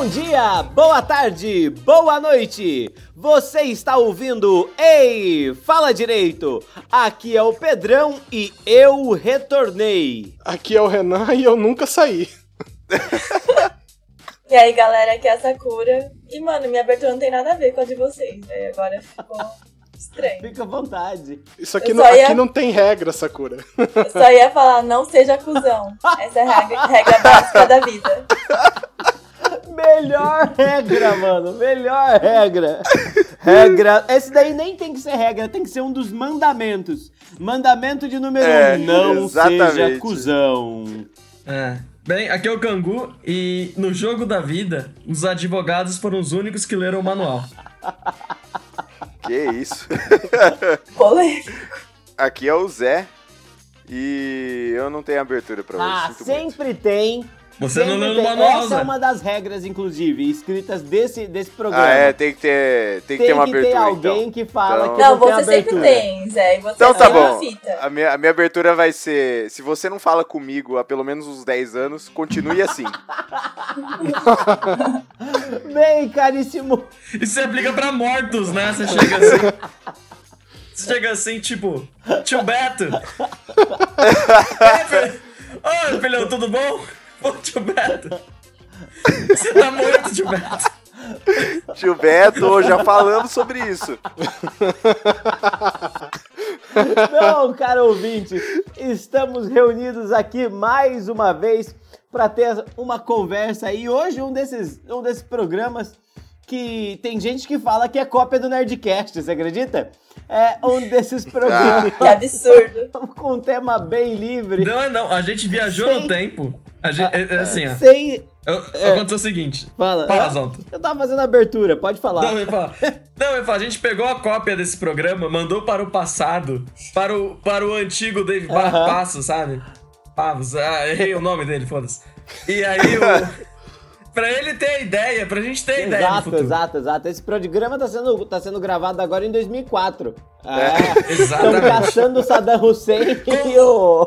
Bom dia, boa tarde, boa noite. Você está ouvindo Ei, fala direito. Aqui é o Pedrão e eu retornei. Aqui é o Renan e eu nunca saí. E aí, galera, aqui é a Sakura. E, mano, minha abertura não tem nada a ver com a de vocês, né? Agora ficou estranho. Fica à vontade. Isso aqui, não, ia- aqui não tem regra, Sakura. Eu só ia falar, não seja cuzão. Essa é a regra, regra básica da vida. Melhor regra, mano. Melhor regra. Regra. Esse daí nem tem que ser regra, tem que ser um dos mandamentos. Mandamento de número É, um. Não seja exatamente. cuzão. É. Bem, aqui é o Cangu e no jogo da vida, os advogados foram os únicos que leram o manual. Que isso. Polêmico. Aqui é o Zé. E eu não tenho abertura pra hoje. Ah, sinto muito. sempre tem. Você não sempre leu no tem. manual, Essa é uma das regras, inclusive, escritas desse, desse programa. Ah, é, tem que ter, tem que ter uma que abertura. ter alguém então. que fala Então- que Não, não, tem você sempre abertura. tem, Zé. E você Então tá tem bom. fita. A minha, a minha abertura vai ser: se você não fala comigo há pelo menos uns 10 anos, continue assim. Bem, caríssimo. Isso se aplica pra mortos, né? Você chega assim. Você chega assim, tipo, tio Beto. Oi, filhão, tudo bom? Ô, tio Beto. Você tá morto, tio Beto. Tio Beto, já falamos sobre isso. Não, cara ouvinte, estamos reunidos aqui mais uma vez para ter uma conversa e hoje um desses, um desses programas que tem gente que fala que é cópia do Nerdcast, você acredita? É um desses programas Que absurdo. com um tema bem livre, Não, não, a gente viajou Sem- no tempo. A gente, é, é assim, ó. sem... Eu, Aconteceu o seguinte. Fala. Fala, Zonta. Eu tava fazendo a abertura, pode falar. Não, eu ia falar. Não, eu ia falar, a gente pegou a cópia desse programa, mandou para o passado, para o, para o antigo Dave Bar Aham. Passo, sabe? Pavos, ah, errei o nome dele, foda-se. E aí o. pra ele ter a ideia, pra gente ter a ideia Exato, exato, exato. Esse programa tá sendo, tá sendo gravado agora em 2004. É. Estão Exatamente. caçando o Saddam Hussein e o...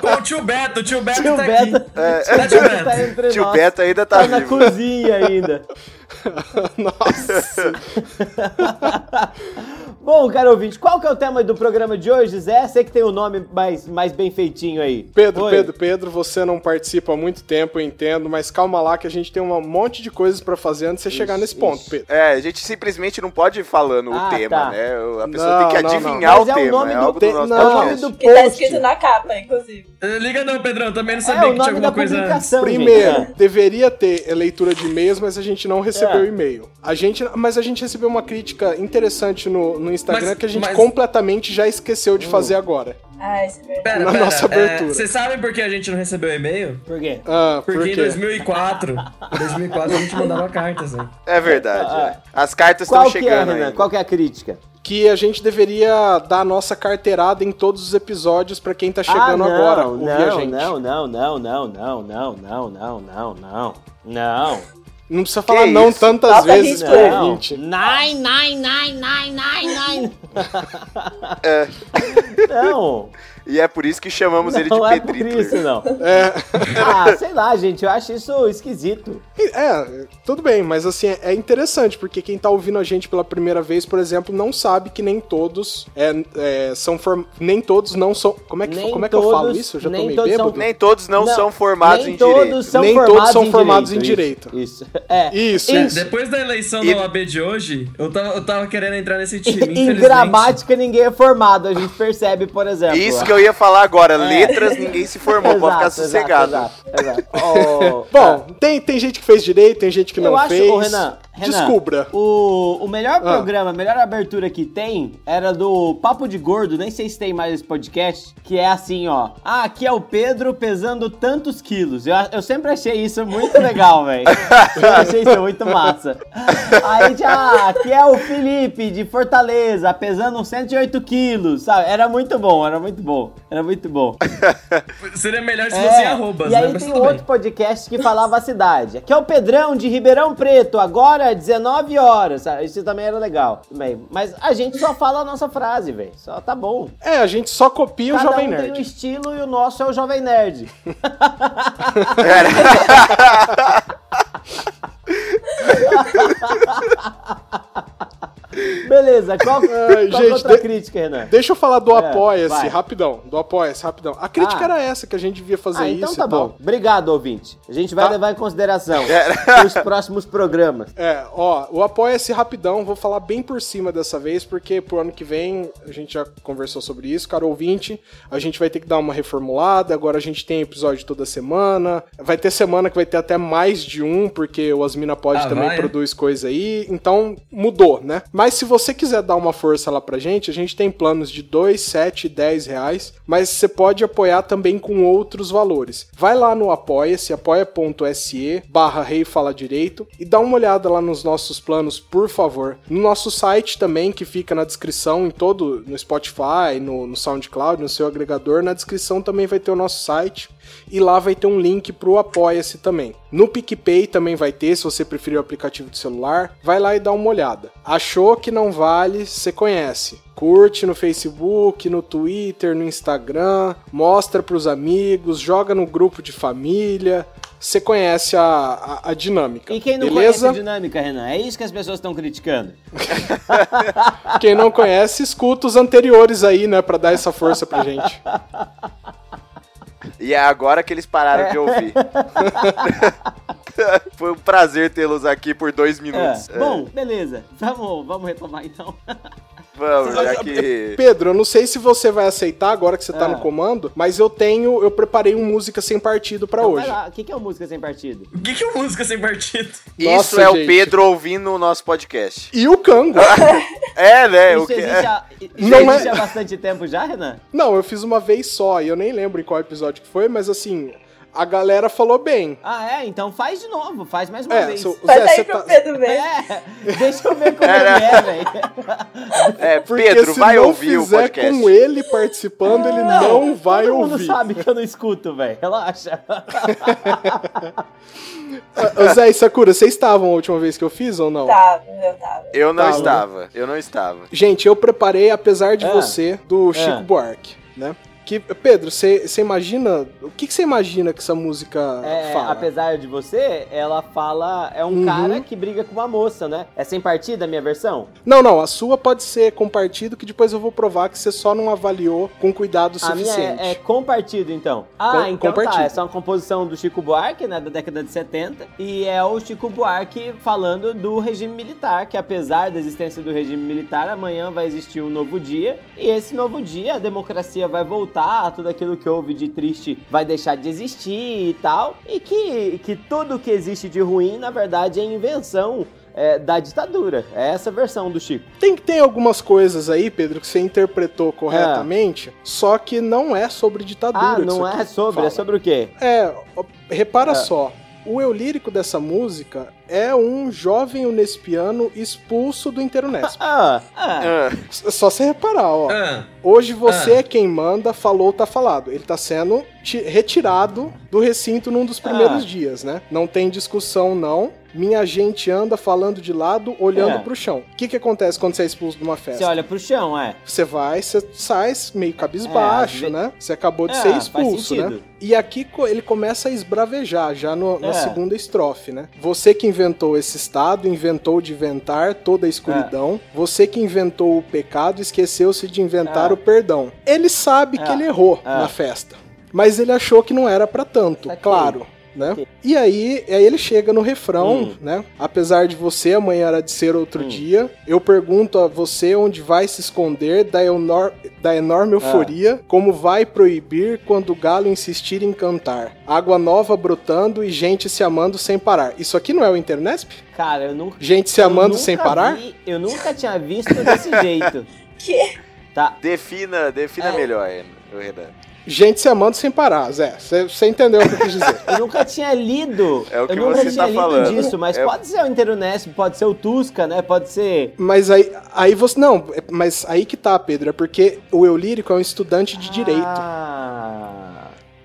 Com o tio Beto, o tio Beto Tio tá Beto, aqui. É, Tá, tio Beto? tá entre Tio nós. Beto ainda tá, Tá na vivo. cozinha ainda. Nossa. Bom, caro ouvinte, qual que é o tema do programa de hoje, Zé? Você que tem o nome mais, mais bem feitinho aí. Pedro, Oi. Pedro, Pedro, você não participa há muito tempo, eu entendo, mas calma lá que a gente tem um monte de coisas pra fazer antes de você chegar nesse ponto, ixi. Pedro. É, a gente simplesmente não pode ir falando Ah, o tema, tá. né? A pessoa Não, tem que não, não. adivinhar Mas o é o tema. nome é do algo te- do nosso não. É o nome do Que tá post. escrito na capa, inclusive. Liga não, Pedrão, também não É sabia o que tinha alguma coisa Primeiro, gente. deveria ter leitura de e-mails, mas a gente não recebeu É. e-mail. A gente, mas a gente recebeu uma crítica interessante no, no Instagram Mas- que a gente mas- completamente já esqueceu de fazer agora. Ah, isso é verdade. Pera, na pera, nossa abertura. Vocês sabem por que a gente não recebeu e-mail? Por quê? Ah, por Porque em quê? 2004, em 2004 a gente mandava cartas, né? É verdade. Ah, é. As cartas estão é, chegando Renan? ainda. Qual que é a crítica? Que a gente deveria dar a nossa carteirada em todos os episódios pra quem tá chegando ah, não, agora, ouvir a não, gente. não, não, não, não, não, não, não, não, não, não, não. Não precisa falar Que não isso? tantas vezes pro Não. ouvinte. Nine, nine, nine, nine, nine, nine. É. Não, E é por isso que chamamos ele de não é por Pedrito. isso, não. É, Ah, sei lá, gente, eu acho isso esquisito. é, tudo bem, mas assim, é interessante, porque quem tá ouvindo a gente pela primeira vez, por exemplo, não sabe que nem todos é, é, são form... nem todos não são. Como é que, Nem como é que eu falo todos- isso? Eu já tô meio todos são- bêbado. Nem todos não, são formados nem em todos direito. São Nem formados todos são em formados em direito. Isso. isso. É. Isso. Depois da eleição E- da OAB de hoje, eu tava, eu tava querendo entrar nesse time. Em gramática ninguém é formado, a gente percebe, por exemplo. Isso que eu ia falar agora. Letras ninguém se formou, pode ficar sossegado. Exato, exato, exato. Oh, Bom, tem, tem gente que fez direito, tem gente que eu não acho, fez. ô, Renan, Renan, Descubra. O, o melhor Ah. programa, a melhor abertura que tem era do Papo de Gordo, nem sei se tem mais esse podcast, que é assim, ó. Ah, aqui é o Pedro pesando tantos quilos. Eu, eu sempre achei isso muito legal, velho. Eu achei isso muito massa. Aí já, aqui é o Felipe de Fortaleza, pesando uns 108 quilos, sabe? Era muito bom, era muito bom. Era muito bom. Seria melhor se É, arrobas, e aí né? Mas tem outro bem. podcast que falava a cidade. Aqui é o Pedrão de Ribeirão Preto. Agora é 19 horas. sabe? Isso também era legal. Bem, mas a gente só fala a nossa frase, velho. Só tá bom. É, a gente só copia o Cada Jovem um tem um Nerd. estilo e o nosso é o Jovem Nerd. Beleza, qual, qual Ai, é gente, outra de- crítica, Renan? Deixa eu falar do É, Apoia-se, rapidão. Do Apoia-se, rapidão. A crítica Ah. era essa, que a gente devia fazer Ah, isso então tá tal. bom. Obrigado, ouvinte. A gente vai Tá. levar em consideração É. nos próximos programas. É, ó, o Apoia-se rapidão, vou falar bem por cima dessa vez, porque pro ano que vem a gente já conversou sobre isso, cara ouvinte, a gente vai ter que dar uma reformulada, agora a gente tem episódio toda semana, vai ter semana que vai ter até mais de um, porque o Asmina Pod Ah, também vai? produz coisa aí, então mudou, né? Mas se você quiser dar uma força lá pra gente, a gente tem planos de 2, 7 e 10 reais, mas você pode apoiar também com outros valores. Vai lá no Apoia-se, apoia.se barra Rei Fala Direito e dá uma olhada lá nos nossos planos, por favor. No nosso site também, que fica na descrição, em todo, no Spotify, no, no SoundCloud, no seu agregador, na descrição também vai ter o nosso site. E lá vai ter um link pro Apoia-se também. No PicPay também vai ter, se você preferir o aplicativo de celular. Vai lá e dá uma olhada. Achou que não vale, você conhece. Curte no Facebook, no Twitter, no Instagram, mostra pros amigos, joga no grupo de família. Você conhece a, a, a dinâmica. E quem não beleza? conhece a dinâmica, Renan? É isso que as pessoas estão criticando. Quem não conhece, escuta os anteriores aí, né, Pra dar essa força pra gente. E é agora que eles pararam de ouvir. Foi um prazer tê-los aqui por dois É. minutos. É, Bom, beleza. Vamos, vamos retomar então. vamos, já que. Pedro, eu não sei se você vai aceitar agora que você tá Ah. no comando, mas eu tenho, eu preparei um música sem partido pra Então hoje. O que que é o música sem partido? O que, que é música sem partido? Isso Nossa, é o gente. Pedro ouvindo o nosso podcast. E o Cango. É, né? o Isso que... existe, há, isso Não existe é- há bastante tempo já, Renan? Não, eu fiz uma vez só, e eu nem lembro em qual episódio que foi, mas assim, a galera falou bem. Ah, é? Então faz de novo. Faz mais uma É, vez. seu- Faz Zé, aí você pro tá... Pedro ver. É, deixa eu ver como Era- ele é, velho. É, Porque Pedro, se vai não ouvir o fizer podcast. com ele participando, ele não, vai Todo mundo ouvir. sabe que eu não escuto, velho. Relaxa. Zé e Sakura, vocês estavam a última vez que eu fiz ou não? Tava, eu tava. Eu não Tá, estava. Eu não estava. Gente, eu preparei, apesar de É. você, do Chico É. Buarque, né? Que, Pedro, você imagina. O que você imagina que essa música É, fala? apesar de você, ela fala. É um Uhum. cara que briga com uma moça, né? É sem partida a minha versão? Não, não, a sua pode ser com partido, que depois eu vou provar que você só não avaliou com cuidado A minha suficiente. é, é com partido, então. Ah, Com- então com tá. Essa é uma composição do Chico Buarque, né? Da década de 70. E é o Chico Buarque falando do regime militar, que apesar da existência do regime militar, amanhã vai existir um novo dia. E esse novo dia, a democracia vai voltar, tudo aquilo que houve de triste vai deixar de existir e tal. E que, que tudo que existe de ruim, na verdade, é invenção. é, da ditadura. É essa versão do Chico. Tem que ter algumas coisas aí, Pedro, que você interpretou corretamente, só que não é sobre ditadura. Ah, não é sobre, fala. é sobre o quê? É, repara É. só. O eu lírico dessa música é um jovem unespiano expulso do Interunesp. Ah, ah. Só você reparar, ó. Ah, Hoje você Ah. é quem manda, falou, tá falado. Ele tá sendo ti- retirado do recinto num dos primeiros Ah. dias, né? Não tem discussão, não. Minha gente anda falando de lado, olhando É. pro chão. O que que acontece quando você é expulso de uma festa? Você olha pro chão, é. Você vai, você sai meio cabisbaixo, É, né? Você acabou de É, ser expulso, né? E aqui ele começa a esbravejar, já no- na É. segunda estrofe, né? Você que inventou esse estado, inventou de inventar toda a escuridão. Você que inventou o pecado, esqueceu-se de inventar É. o perdão. Ele sabe que É. ele errou É. na festa, mas ele achou que não era pra tanto, Saquei. claro. Né? E aí, aí ele chega no refrão, Hum. né? Apesar de você, amanhã era de ser outro Hum. dia. Eu pergunto a você onde vai se esconder da, enor- da enorme euforia, como vai proibir quando o galo insistir em cantar. Água nova brotando e gente se amando sem parar. Isso aqui não é o Internesp? Cara, eu nunca. Gente se amando sem parar? vi- eu nunca tinha visto desse jeito. Que? Tá. defina, defina É. melhor, Renan. Gente se amando sem parar, Zé. Você entendeu o que eu quis dizer. Eu nunca tinha lido. É o que eu nunca você tinha tá lido falando. disso, mas É- pode ser o Interunesp, pode ser o Tusca, né? Pode ser. Mas aí, aí você. Não, mas aí que tá, Pedro. É porque o eu lírico é um estudante de direito.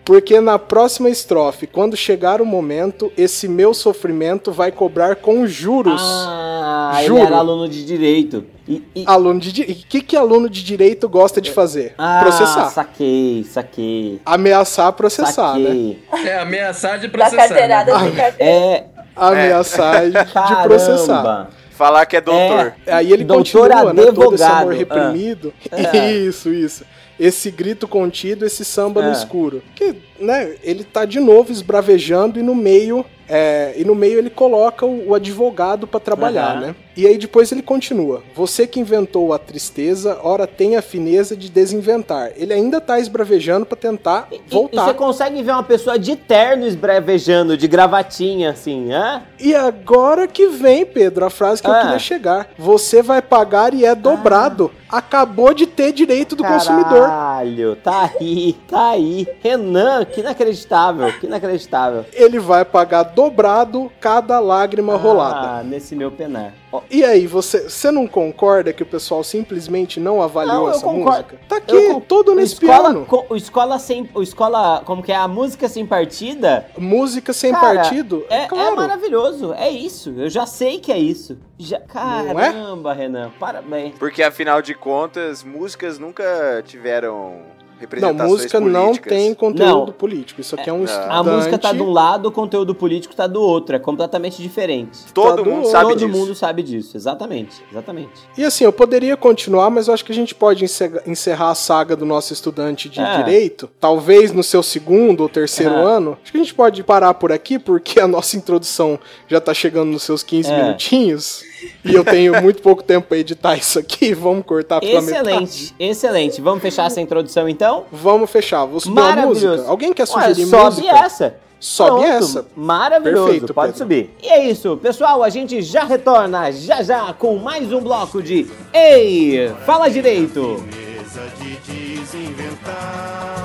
Porque na próxima estrofe, quando chegar o momento, esse meu sofrimento vai cobrar com juros. Ah, ele Juro. era aluno de direito. E, e- Aluno de direito. O que, que aluno de direito gosta de fazer? ah, processar. saquei, saquei. Ameaçar processar, né? saquei. É ameaçar de Da processar. carteirada né? de. É, Ameaçar de- de caramba. processar. Falar que é doutor. Aí ele Doutor continua, né? Todo esse advogado. amor reprimido. Ah. Isso, isso. Esse grito contido, esse samba no Ah. escuro. Que, né, ele tá de novo esbravejando e no meio. é, e no meio ele coloca o, o advogado pra trabalhar, Aham. né? E aí depois ele continua. Você que inventou a tristeza, ora tem a fineza de desinventar. Ele ainda tá esbravejando pra tentar E- E, voltar. você consegue ver uma pessoa de terno esbrevejando, de gravatinha, assim, hã? E agora que vem, Pedro, a frase que eu Ah. queria chegar. Você vai pagar e é dobrado. Acabou de ter direito do consumidor. Caralho, tá aí, tá aí. Renan, que inacreditável, que inacreditável. Ele vai pagar dobrado cada lágrima rolada. Ah, nesse meu penar. E aí, você, você não concorda que o pessoal simplesmente não avaliou Não, essa concordo. música? Tá aqui, eu todo o nesse escola, piano. co- O escola sem. O escola. Como que é? A música sem partida. Música sem cara, partido? É, é claro. maravilhoso. É isso. Eu já sei que é isso. Já, é? caramba, Renan. Parabéns. Porque afinal de contas, músicas nunca tiveram Não, música não políticas. tem conteúdo Não. político. Isso aqui é um Não. estudante... A música tá de um lado, o conteúdo político tá do outro. É completamente diferente. Todo Tá mundo do- sabe Todo disso. mundo sabe disso. Exatamente. Exatamente. E assim, eu poderia continuar, mas eu acho que a gente pode encerra- encerrar a saga do nosso estudante de É. direito, talvez no seu segundo ou terceiro É. ano. Acho que a gente pode parar por aqui, porque a nossa introdução já tá chegando nos seus 15 É. minutinhos. E eu tenho muito pouco tempo pra editar isso aqui. Vamos cortar pela metade. Excelente, excelente. Vamos fechar essa introdução então? Vamos fechar. Vou subir uma música. Alguém quer Ué, sugerir sobe música? essa. Sobe Pronto, essa. Maravilhoso, Perfeito, pode Pedro. subir. E é isso, pessoal, a gente já retorna já já com mais um bloco de Ei, fala direito. Mesa de desinventar.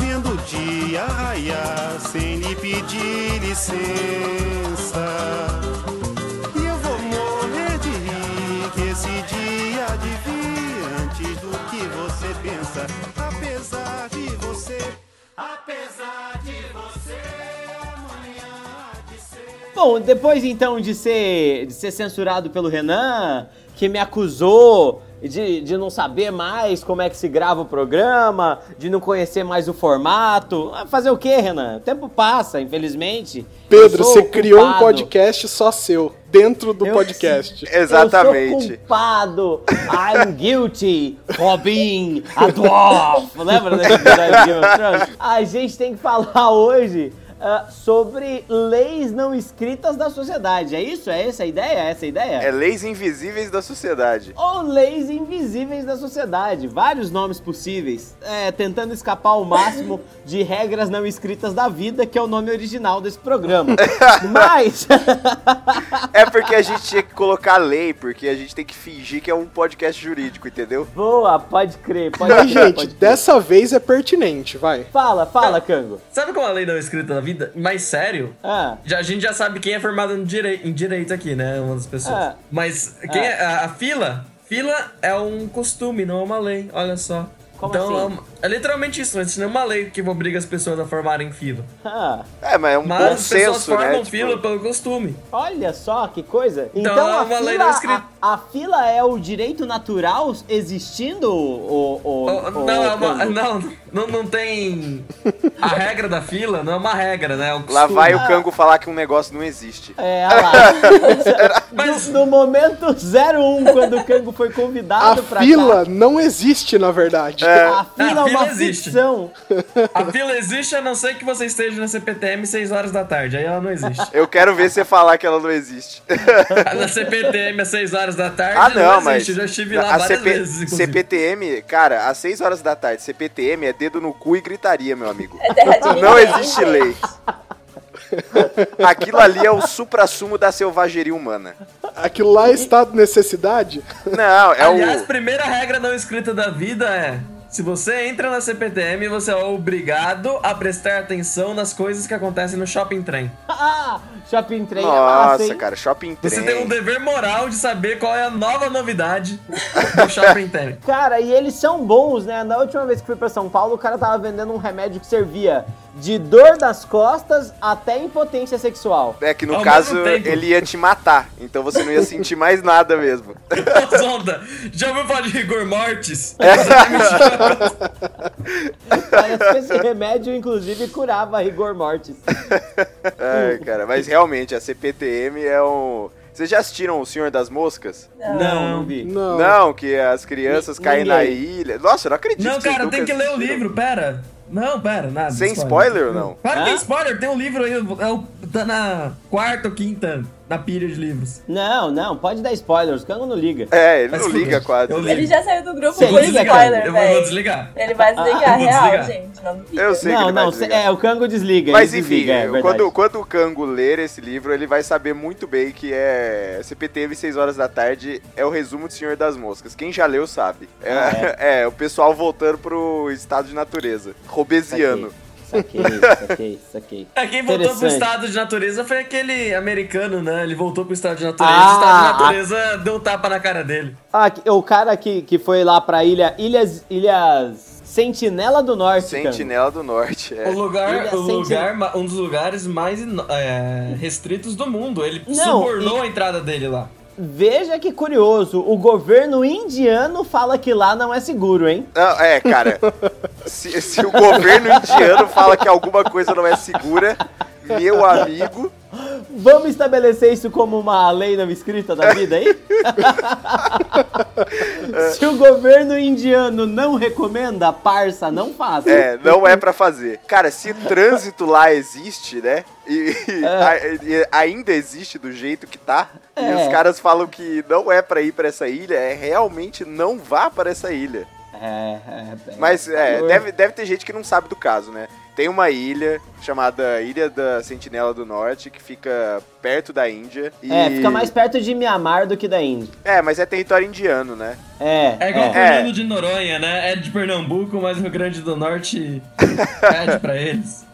vendo o dia raiar sem lhe pedir licença. E eu vou morrer de rir que esse dia de vir antes do que você pensa. Apesar de você, apesar de você. Bom, depois então de ser, de ser censurado pelo Renan, que me acusou de, de não saber mais como é que se grava o programa, de não conhecer mais o formato. Ah, Fazer o quê, Renan? O tempo passa, infelizmente. Pedro, você criou um podcast só seu, dentro do Eu- podcast. Exatamente. Eu sou culpado. I'm guilty for being a dwarf. Lembra desse episódio de Game of Thrones? A gente tem que falar hoje ah, sobre leis não escritas da sociedade. É isso? É essa a ideia? É essa a ideia? É leis invisíveis da sociedade. Ou leis invisíveis da sociedade. Vários nomes possíveis. É, tentando escapar ao máximo de regras não escritas da vida, que é o nome original desse programa. Mas. É porque a gente tinha que colocar lei, porque a gente tem que fingir que é um podcast jurídico, entendeu? Boa, pode crer, pode Mas, crer. gente, pode crer. dessa vez é pertinente, vai. Fala, fala, Cango. Sabe como a lei não é escrita na vida? Mas sério, Ah, já, a gente já sabe quem é formado em, direi em direito aqui, né? Uma das pessoas. Ah. Mas quem é, a, a fila, fila é um costume, não é uma lei. Olha só. Como então assim? é, é literalmente isso, não é uma lei que obriga as pessoas a formarem fila. ah, É, mas é um Mas bom as pessoas senso, formam né? Tipo, fila pelo costume. olha só que coisa. Então, Então, é a, uma lei fila, escrita. a, a fila é o direito natural existindo, o, o, Oh, o, não, é uma- não, não, não tem. A regra da fila não é uma regra, né? É um Lá vai o Cango falar que um negócio não existe. É, olha lá. Mas- no, no momento 01, quando o Cango foi A convidado pra fila não existe, na verdade. Cá, a fila A é uma existe. ficção. A fila existe a não ser que você esteja na CPTM 6 horas da tarde. Aí ela não existe. Eu quero ver você falar que ela não existe. Na CPTM às 6 horas da tarde Ah, não, mas. existe. Eu já estive lá a várias CP vezes. inclusive. CPTM, cara, às 6 horas da tarde, CPTM é dedo no cu e gritaria, meu amigo. É É. Não existe lei. Aquilo ali é o supra-sumo da selvageria humana. Aquilo lá é estado de necessidade? Não, é Aliás, o. primeira regra não escrita da vida é: se você entra na CPTM, você é obrigado a prestar atenção nas coisas que acontecem no shopping trem. Ah, shopping trem é massa, Nossa, hein? cara, shopping trem. Você tem um dever moral de saber qual é a nova novidade do shopping trem. Cara, e eles são bons, né? Na última vez que fui pra São Paulo, o cara tava vendendo um remédio que servia de dor das costas até impotência sexual. É que no Ao caso ele ia te matar, então você não ia sentir mais nada mesmo. Ô, Zonda, já ouviu falar de rigor mortis? Parece que esse remédio, inclusive, curava rigor mortis. Ai, cara, mas realmente a CPTM é um. Vocês já assistiram O Senhor das Moscas? Não, não vi. Não. Não, que as crianças caem na ninguém. ilha. Nossa, eu não acredito Não, cara, tem que ler o livro, pera. Não, pera, nada. Sem spoiler ou não? Claro que tem spoiler, tem um livro aí, é o- tá na quarta ou quinta na pilha de livros. Não, não, pode dar spoilers, o Kango não liga. É, ele Mas não liga quase. Li. Ele já saiu do grupo Você por spoiler, Eu vou, vou velho. desligar. Ele vai desligar, Ah, eu vou real, desligar. gente. Não. Eu sei que não, ele vai não, desligar. é, o Kango desliga. Mas ele enfim, desliga, é quando, quando o Kango ler esse livro, ele vai saber muito bem que é CPTV 6 horas da tarde é o resumo do Senhor das Moscas. Quem já leu sabe. É, Ah, é, o pessoal voltando pro estado de natureza. Robesiano. Saquei, saquei, saquei. É, quem voltou pro estado de natureza foi aquele americano, né? Ele voltou pro estado de natureza, Ah, o estado de natureza deu um tapa na cara dele. Ah, o cara que, que foi lá pra ilha, Ilhas, Ilhas Sentinela do Norte. Sentinela do Norte. é. O lugar, o lugar, um dos lugares mais é, restritos do mundo. Ele Não, subornou a entrada dele lá. Veja que curioso, o governo indiano fala que lá não é seguro, hein? Não, é, cara. se, se o governo indiano fala que alguma coisa não é segura, meu amigo. Vamos estabelecer isso como uma lei não escrita da vida aí? Se o governo indiano não recomenda, parça, não faça. É, não é pra fazer. Cara, se trânsito lá existe, né? E, e a- e ainda existe do jeito que tá. E É. os caras falam que não é pra ir pra essa ilha, é realmente não vá pra essa ilha. É, é, é. Mas é, deve, deve ter gente que não sabe do caso, né? Tem uma ilha chamada Ilha da Sentinela do Norte que fica perto da Índia. E... É, fica mais perto de Mianmar do que da Índia. É, mas é território indiano, né? É, É igual é. o Fernando de Noronha, né? É de Pernambuco, mas o Rio Grande do Norte pede pra eles.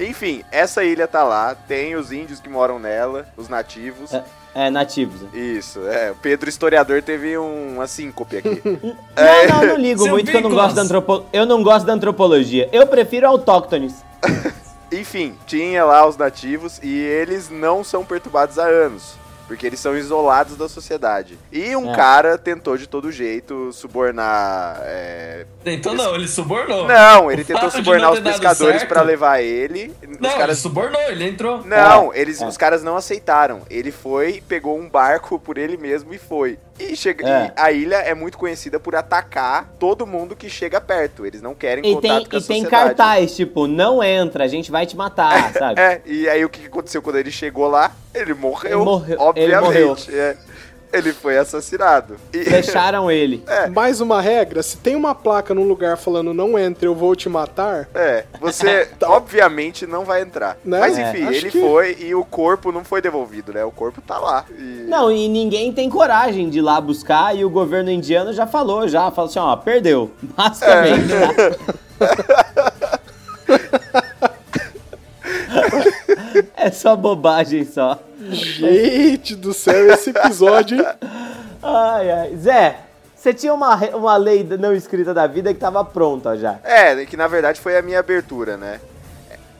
Enfim, essa ilha tá lá, tem os índios que moram nela, os nativos. É, é, nativos. Isso, é. O Pedro Historiador teve um, uma síncope aqui. Não, não, eu não ligo muito, que eu não, gosto da antropo... eu não gosto da antropologia. Eu prefiro autóctones. Enfim, tinha lá os nativos e eles não são perturbados há anos. Porque eles são isolados da sociedade. E um É. cara tentou de todo jeito subornar. é, Então não, ele subornou. Não, ele O tentou subornar os pescadores pra levar ele. Não, os ele caras subornou, ele entrou. Não, eles, é. os caras não aceitaram. Ele foi, pegou um barco por ele mesmo e foi. E, chega, É. e a ilha é muito conhecida por atacar todo mundo que chega perto. Eles não querem E contato tem, com a e tem sociedade. cartaz, tipo, não entra, a gente vai te matar, sabe? É, e aí o que aconteceu quando ele chegou lá? Ele morreu, Ele morreu, ele obviamente. é. Ele foi assassinado. E- Fecharam ele. Mais uma regra, se tem uma placa num lugar falando não entre, eu vou te matar, É, você obviamente não vai entrar. Né? Mas É, enfim, acho ele que- foi e o corpo não foi devolvido, né? O corpo tá lá. E- Não, e ninguém tem coragem de ir lá buscar, e o governo indiano já falou, já, falou assim, ó, perdeu. Basicamente, tá? É só bobagem só. gente do céu, esse episódio, hein? Ai, ai. Zé, você tinha uma, uma lei não escrita da vida que tava pronta já. É, que na verdade foi a minha abertura, né?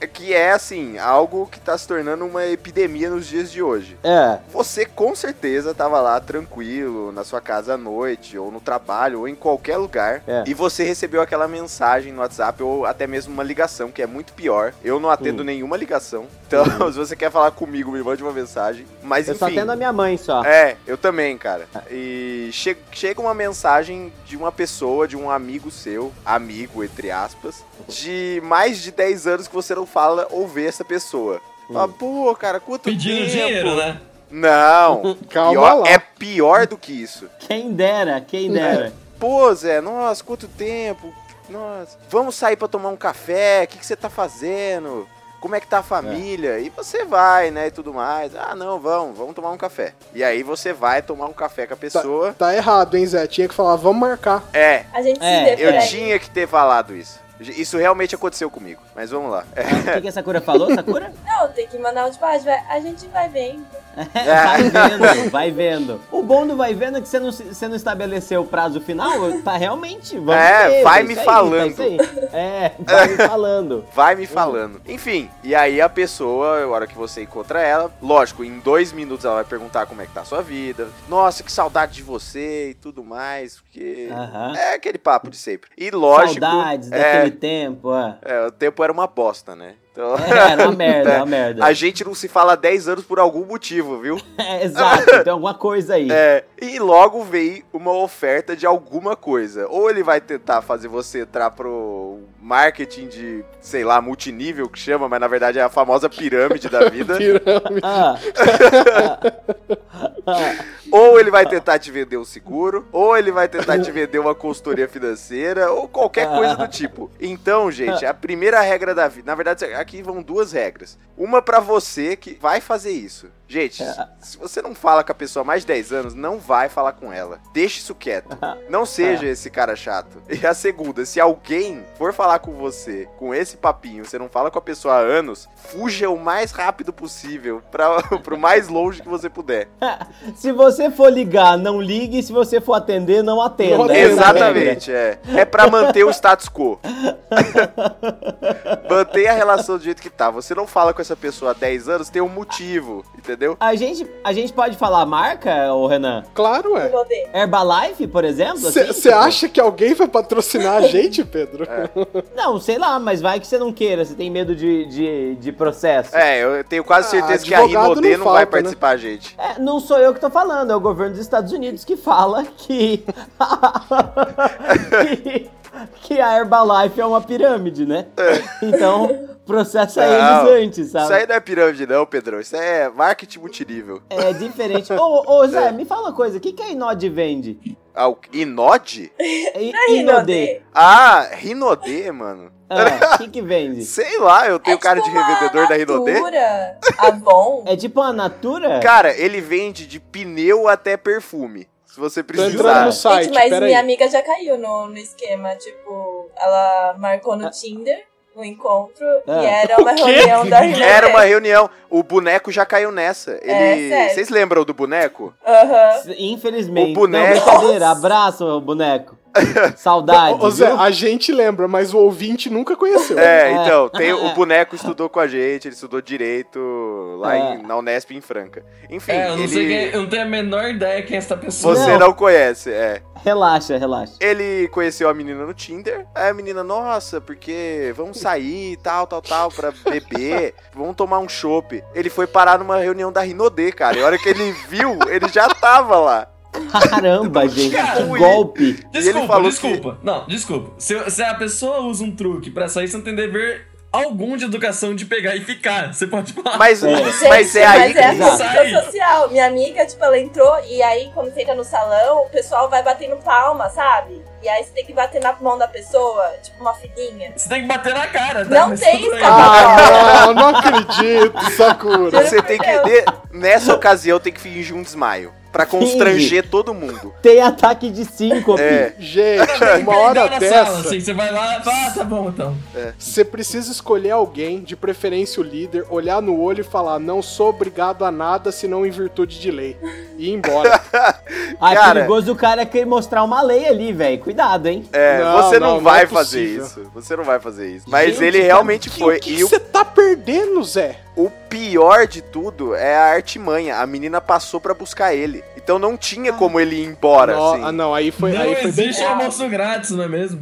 Que é assim, algo que tá se tornando uma epidemia nos dias de hoje. É, Você com certeza tava lá tranquilo, na sua casa à noite, ou no trabalho, ou em qualquer lugar, É. e você recebeu aquela mensagem no WhatsApp, ou até mesmo uma ligação, que é muito pior. Eu não atendo Hum. nenhuma ligação. Então, se você quer falar comigo, me mande uma mensagem. Mas eu enfim. só tendo a minha mãe só. É, eu também, cara. E che- chega uma mensagem de uma pessoa, de um amigo seu, amigo, entre aspas, de mais de 10 anos que você não fala ou vê essa pessoa. Fala, pô, cara, quanto Pedindo tempo? dinheiro, né? Não, Calma pior- lá. é pior do que isso. Quem dera, quem dera. Pô, Zé, nossa, quanto tempo. Nossa, vamos sair pra tomar um café, o que, que você tá fazendo? Como é que tá a família? E você vai, né, e tudo mais. Ah, não, vamos, vamos tomar um café. E aí você vai tomar um café com a pessoa. Tá errado, hein, Zé? Tinha que falar, vamos marcar. É, A gente É, se vê eu aí. tinha que ter falado isso. Isso realmente aconteceu comigo, mas vamos lá. O que, que a Sakura falou, Sakura? Não, tem que mandar um tipo, ah, a gente vai- a gente vai vendo. Vai vendo, vai vendo. O bom do vai vendo é que você não, você não estabeleceu o prazo final, tá realmente. É, ver, vai tá me isso aí, falando. tá. É, vai me falando. Vai me falando. Enfim, e aí a pessoa, a hora que você encontra ela, lógico, em dois minutos ela vai perguntar como é que tá a sua vida. Nossa, que saudade de você e tudo mais, porque é aquele papo de sempre. E lógico, Saudades é, daquele tempo, é. é, o tempo era uma bosta, né? Então, É, era uma merda, uma merda. a gente não se fala há 10 anos por algum motivo, viu? É, exato, tem alguma coisa aí. É, e logo vem uma oferta de alguma coisa. Ou ele vai tentar fazer você entrar pro marketing de, sei lá, multinível que chama, mas na verdade é a famosa pirâmide da vida. Pirâmide. Ah. Ah. ou ele vai tentar te vender um seguro, ou ele vai tentar te vender uma consultoria financeira, ou qualquer coisa do tipo. Então, gente, a primeira regra da vida, na verdade, aqui vão duas regras. Uma pra você que vai fazer isso. Gente, se você não fala com a pessoa há mais de 10 anos, não vai falar com ela. Deixa isso quieto. Não seja esse cara chato. E a segunda, se alguém for falar com você com esse papinho, você não fala com a pessoa há anos, fuja o mais rápido possível para pro mais longe que você puder. Se você for ligar, não ligue. Se você for atender, não atenda. Não é. Exatamente, é. É pra manter o status quo. Mantenha a relação do jeito que tá. Você não fala com essa pessoa há 10 anos, tem um motivo, entendeu? A gente, a gente pode falar marca, ô Renan? Claro, é. Herbalife, por exemplo? Você assim, tipo? acha que alguém vai patrocinar a gente, Pedro? Não, sei lá, mas vai que você não queira, você tem medo de, de, de processo. É, eu tenho quase Ah, certeza que a Rinodê não não, vai falta, né? participar, gente. É, não sou eu que tô falando, é o governo dos Estados Unidos que fala que. que, que a Herbalife é uma pirâmide, né? Então, processa Não, eles antes, Isso aí sabe? não é pirâmide, não, Pedrão. Isso é marketing multinível. É diferente. Ô, ô Zé, É. me fala uma coisa, o que, que a Inod vende? Ah, o Inode? I- Não é Rinodê. Ah, Rinodê, mano. Ah, O que, que vende? Sei lá, eu tenho é cara tipo de revendedor uma da Rinodê. Natura, Avon. É tipo uma Natura? Cara, ele vende de pneu até perfume. Se você Tô entrando precisar. no site, Gente, mas peraí. minha amiga já caiu no, no esquema. Tipo, ela marcou no Tinder o encontro Ah. e era uma reunião da Rinodê. Era uma reunião. O boneco já caiu nessa. É, Ele. sério. Vocês lembram do boneco? Aham. Infelizmente. O boneco- Não, brincadeira, abraço, boneco. Saudade. Ô, Zé, a gente lembra, mas o ouvinte nunca conheceu. É, É. então, tem, o boneco estudou com a gente, ele estudou direito lá É. em- na Unesp em Franca. Enfim, É, eu não ele. sei quem, eu não tenho a menor ideia quem é essa pessoa. Você Não. não conhece, é. Relaxa, relaxa. Ele conheceu a menina no Tinder. Aí a menina, nossa, porque vamos sair, tal, tal, tal, pra beber, vamos tomar um chopp. Ele foi parar numa reunião da Rinodê, cara. E a hora que ele viu, ele já tava lá. Caramba, gente, que Cara, golpe. Desculpa, ele falou desculpa. Não, desculpa. Se, se a pessoa usa um truque pra sair, você não tem dever algum de educação de pegar e ficar. Você pode falar. Mas, É. mas é aí mas é que. a Sai. função social. Minha amiga, tipo, ela entrou e aí, quando você entra no salão, o pessoal vai batendo palma, sabe? E aí você tem que bater na mão da pessoa, tipo uma filhinha. Você tem que bater na cara, tá? Não Mas tem escapatória. Ah, não, não acredito, Sakura. Você tem que. de- nessa ocasião, tem que fingir um desmaio. Pra constranger todo mundo. Tem ataque de síncope. É. Gente, uma hora peidar na sala, dessa, assim, você vai lá e fala, ah, tá bom então. você precisa escolher alguém, de preferência o líder, olhar no olho e falar: não sou obrigado a nada senão em virtude de lei. E ir embora. Ah, é Cara- perigoso o cara querer mostrar uma lei ali, velho. Cuidado, hein? É, Não, você não, não, não vai é fazer possível. isso. Você não vai fazer isso. Mas Gente, ele cara, realmente que- foi. O que e o, você tá perdendo, Zé? O pior de tudo é a artimanha. A menina passou pra buscar ele. Então não tinha como ele ir embora, Não, assim. Ah, não, aí foi, não aí foi bem existe almoço grátis, não é mesmo?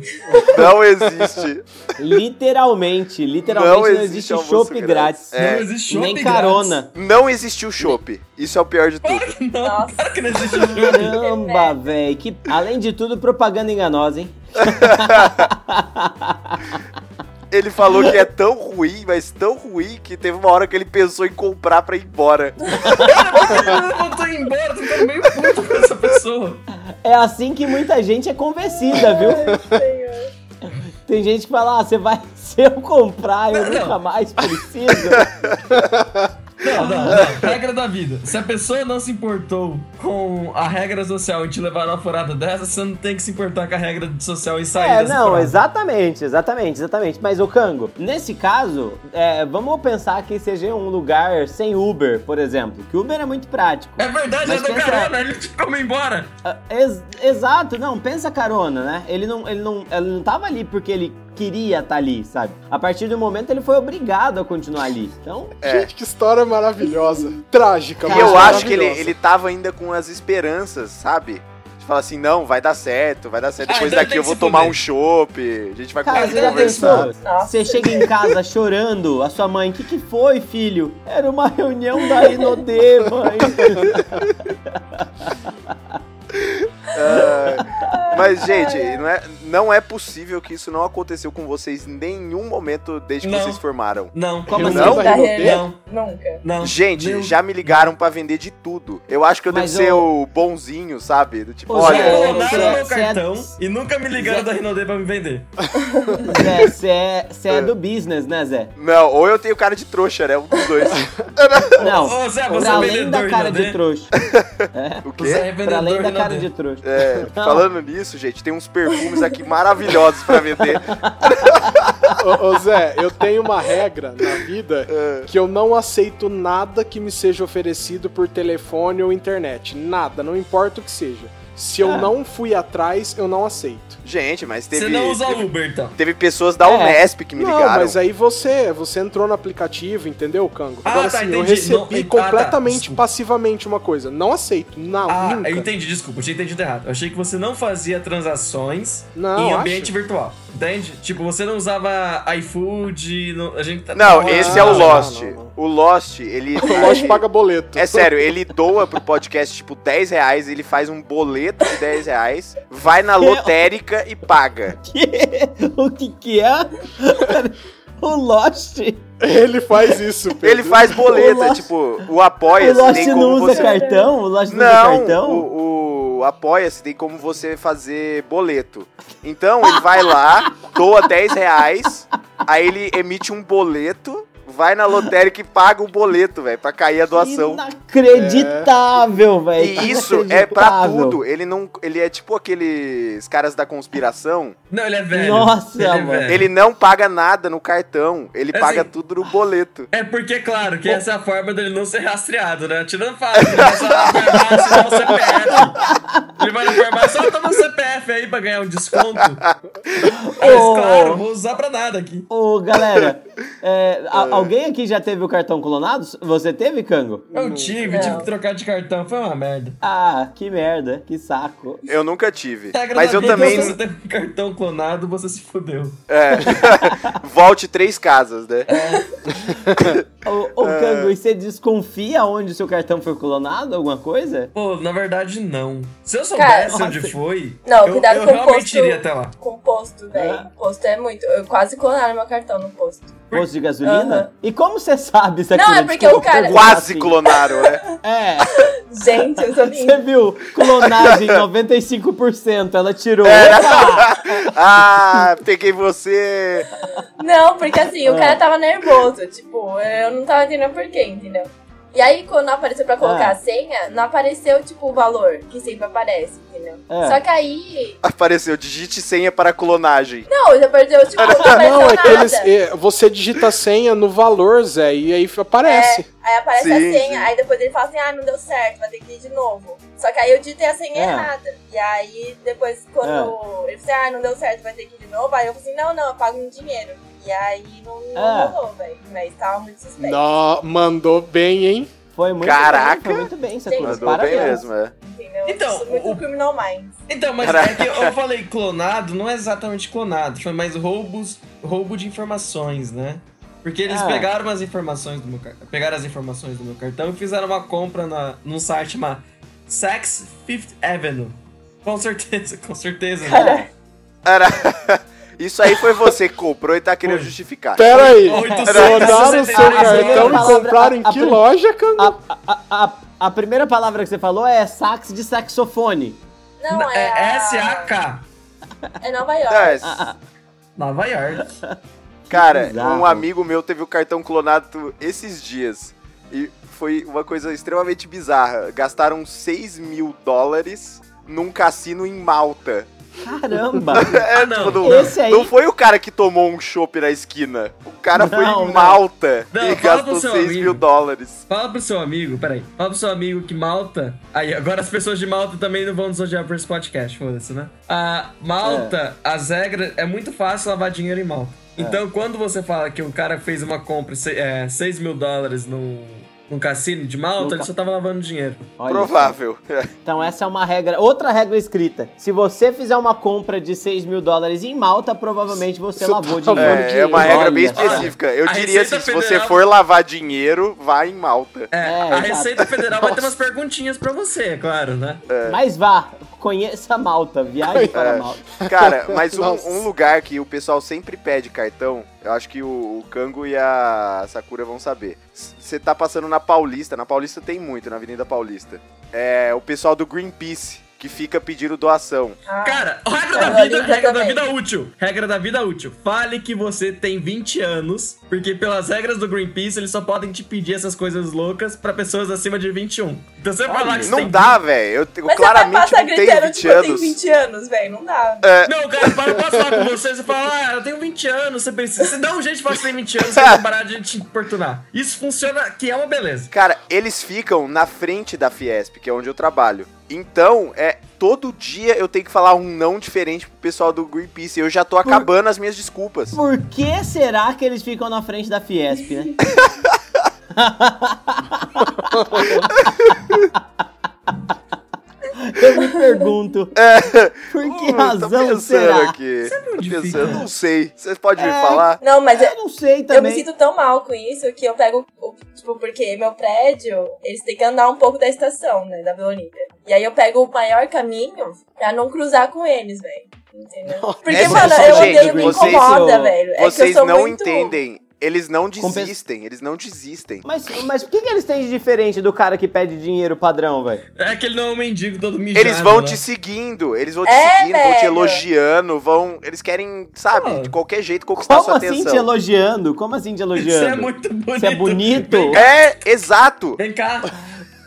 Não existe. Literalmente, literalmente Não não, existe existe almoço chopp grátis. grátis. É. Não existe shopping Nem carona. Não existiu chopp. Isso é o pior de tudo. Não, Nossa. claro que não existe shopping. Caramba, velho. Que... Além de tudo, propaganda enganosa, hein? Ele falou que é tão ruim, mas tão ruim, que teve uma hora que ele pensou em comprar pra ir embora. Eu tô indo embora, tô ficando meio puto com essa pessoa. É assim que muita gente é convencida, viu? Tem gente que fala, ah, você vai, se eu comprar, eu Não, nunca não. mais preciso. Não, não, não. Regra da vida. Se a pessoa não se importou com a regra social e te levar numa furada dessa, você não tem que se importar com a regra social e sair É, dessa não, furada. exatamente, exatamente, exatamente. Mas, ô Cango, nesse caso, é, vamos pensar que seja um lugar sem Uber, por exemplo. Que Uber é muito prático. É verdade, Mas é do pensa- carona, ele te come embora. Ah, ex- exato, não, pensa carona, né? Ele não, ele, não, ele não tava ali porque ele queria estar ali, sabe? A partir do momento ele foi obrigado a continuar ali. Então, Gente, que história maravilhosa. Trágica, E mas eu acho que ele, ele tava ainda com as esperanças, sabe? De falar assim, não, vai dar certo, vai dar certo. Ah, Depois daqui eu vou tomar um chopp, a gente vai cara, conversar. Você chega em casa chorando, a sua mãe, o que, que foi, filho? Era uma reunião da Inodê, mãe. Ah, mas, gente, não é, não é possível que isso não aconteceu com vocês em nenhum momento desde que Não. vocês formaram. Não, Como assim? reunião. Não, Nunca. não. Gente, Meu- já me ligaram pra vender de tudo. Eu acho que eu devo Mas ser eu- o bonzinho, sabe? Do tipo, Ô, olha, Zé, Clonaram você- meu você é- cartão e nunca me ligaram Zé- da Rinode pra me vender. Zé, você é, você é do business, né, Zé? não, ou eu tenho cara de trouxa, né? Um dos dois. Não, Ô, Zé, você pra é além da cara de trouxa. o Você quê? é Pra além da cara de trouxa. É, falando nisso, gente, tem uns perfumes aqui maravilhosos pra vender. Ô, ô, Zé, eu tenho uma regra na vida que eu não aceito nada que me seja oferecido por telefone ou internet. Nada, não importa o que seja. Se eu Ah. não fui atrás, eu não aceito. Gente, mas teve. Você não usa teve, Uber, então. teve pessoas da É. Unesp que me não, ligaram. mas aí você, você entrou no aplicativo, entendeu, Cango? Ah, Agora tá, sim, eu recebi Não- ah, tá, completamente passivamente uma coisa. Não aceito. Não, Ah, nunca. eu entendi, desculpa, eu tinha entendido errado. Eu achei que você não fazia transações Não, em acho. ambiente virtual. Entende? Tipo, você não usava iFood, não- a gente tá. Não, tá- esse Ah, é o não, Lost. não, não. O Lost, ele. O Lost paga boleto. É sério, ele doa pro podcast, tipo, 10 reais, ele faz um boleto de 10 reais, vai na lotérica e paga. o que que é? o Lost. Ele faz isso, Pedro. Ele faz boleto, O Lost- tipo, o apoia o Lost tem não usa você... cartão? O Lost não, usa Não, cartão? o, o apoia-se tem como você fazer boleto. Então ele vai lá, doa 10 reais, aí ele emite um boleto, vai na lotérica e paga o boleto, velho, pra cair a doação. Inacreditável, velho. E isso é pra tudo. Ele não. Ele é tipo aqueles caras da conspiração. Não, ele é velho. Nossa, ele é mano. velho. Ele não paga nada no cartão. Ele Assim- paga tudo no boleto. É porque, claro, que essa é a forma dele não ser rastreado, né? Tirando fácil, ele vai só na farmácia dar o CPF. Ele vai na farmácia, só toma o CPF aí pra ganhar um desconto. Mas, Ô. claro, vou usar pra nada aqui. Ô, galera, é, a- alguém aqui já teve o cartão clonado? Você teve, Cango? Eu tive, Não. tive que trocar de cartão, foi uma merda. Ah, que merda, que saco. Eu nunca tive. Regra Mas eu também. Se você teve um cartão clonado, você se fudeu. É. Volte três casas, né? Ô, ô Cango, e você desconfia onde o seu cartão foi clonado? Alguma coisa? Pô, na verdade, não. Se eu soubesse Cara, onde nossa. foi, Não, eu, cuidado eu com o realmente posto. iria até lá. Com posto, velho. Ah. Posto é muito. Eu quase clonaram meu cartão no posto. Posto de gasolina? Aham. E como você sabe se Não, aquilo é porque o cara- Quase assim. clonaram, né? É, Gente, eu sou você viu? Clonagem 95%, ela tirou. É. Ah, peguei você. Não, porque assim, o Ah. cara tava nervoso. Tipo, eu não tava entendendo porquê, entendeu? E aí, quando apareceu pra colocar Ah. a senha, não apareceu, tipo, o valor, que sempre aparece, entendeu? É. Só que aí. Apareceu, digite senha para clonagem. Não, já perdeu, tipo, não apareceu Não, é que eles, é, você digita a senha no valor, Zé, e aí aparece. É, aí aparece Sim, a senha, sim. aí depois ele fala assim, ah, não deu certo, vai ter que ir de novo. Só que aí eu digitei a senha É. errada. E aí, depois, quando ele falou assim, ah, não deu certo, vai ter que ir de novo, aí eu falei assim, não, não, eu pago em dinheiro. E aí não, não É. rolou, velho. Mas tava muito suspeito. Nó, mandou bem, hein? Foi muito Caraca. bem, foi muito bem. Sakura. Mandou Parabéns. bem mesmo, é. Entendeu? Então, Isso é muito o- criminal minds. Então, mas Caraca. é que eu falei clonado, não é exatamente clonado, foi mais roubos, roubo de informações, né? Porque eles Ah. pegaram as informações do meu pegaram as informações do meu cartão e fizeram uma compra na, num site chamado Saks Fifth Avenue. Com certeza, com certeza. né? Era... Isso aí foi você que comprou e tá querendo justificar. Pera aí. 800, Clonaram o seu 800, cartão e compraram em a- que loja, Cango? A, a, a, a primeira palavra que você falou é sax de saxofone. Não, é. É a- S-A-K. É Nova York. É, Ah, ah, Nova York. Cara, um amigo meu teve o cartão clonado esses dias. E foi uma coisa extremamente bizarra. Gastaram 6 mil dólares num cassino em Malta. Caramba! É, Ah, não. tipo, não, Esse aí- não foi o cara que tomou um chopp na esquina. O cara foi Não, em não. Malta Não, e fala gastou pro seu 6 amigo. mil dólares. Fala pro seu amigo, peraí. Fala pro seu amigo que Malta. Aí, agora as pessoas de Malta também não vão nos odiar por esse podcast, foda-se, né? A Malta, as regras. É muito fácil lavar dinheiro em Malta. Então, quando você fala que um cara fez uma compra, é, 6 mil dólares num, num cassino de Malta, ele só tava lavando dinheiro. Olha Provável. só. Então essa é uma regra, outra regra escrita. Se você fizer uma compra de 6 mil dólares em Malta, provavelmente você Você lavou tá dinheiro. É, é uma regra Olha bem específica. Eu a diria assim, Receita se você Federal- for lavar dinheiro, vá em Malta. É, É, a exato. Receita Federal vai ter umas perguntinhas pra você, é claro, né? Mas vá, conheça Malta, viaje para Malta. Cara, mas um, um lugar que o pessoal sempre pede cartão, eu acho que o, o Kango e a Sakura vão saber. Você tá passando na Paulista, na Paulista tem muito, na Avenida Paulista. É o pessoal do Greenpeace que fica pedindo doação. Ah, Cara, regra É, da vida, regra da também. vida útil. Regra da vida útil. Fale que você tem 20 anos, porque pelas regras do Greenpeace, eles só podem te pedir essas coisas loucas pra pessoas acima de 21. Então você vai lá que Não tem dá, velho. Eu, eu Mas claramente você vai não passar tenho gritando, 20 tipo, eu tenho anos. 20 anos, velho. Não dá. Não, cara, para, falar com você, você fala, ah, eu tenho 20 anos, você precisa. Você dá um jeito de falar que você tem 20 anos, você vai parar de te importunar. Isso funciona, que é uma beleza. Cara, eles ficam na frente da Fiesp, que é onde eu trabalho. Então, é todo dia eu tenho que falar um não diferente pro pessoal do Greenpeace. Eu já tô acabando as minhas desculpas. Por que será que eles ficam na frente da Fiesp, né? Eu me pergunto, por que Uh, razão será? aqui. Tô onde pensando, fica? não sei. Vocês podem me É. falar? Não, mas eu, Eu não sei eu me também. sinto tão mal com isso que eu pego, tipo, porque meu prédio, eles têm que andar um pouco da estação, né, da Vila Olímpia. E aí eu pego o maior caminho pra não cruzar com eles, velho. Entendeu? Porque, É, mano, gente, eu odeio, me vocês- incomoda, velho. É que eu Vocês sou não muito... entendem. Eles não Compen- desistem. Eles não desistem. Mas, mas o que, que eles têm de diferente do cara que pede dinheiro padrão, velho? É que ele não é um mendigo todo mijado. Eles vão né? te seguindo, eles vão te É, seguindo, vão te velho. elogiando, vão. Eles querem, sabe, Ah. de qualquer jeito conquistar Como sua assim atenção. te elogiando? Como assim te elogiando? Você é muito bonito. Você é bonito? É, exato. Vem cá,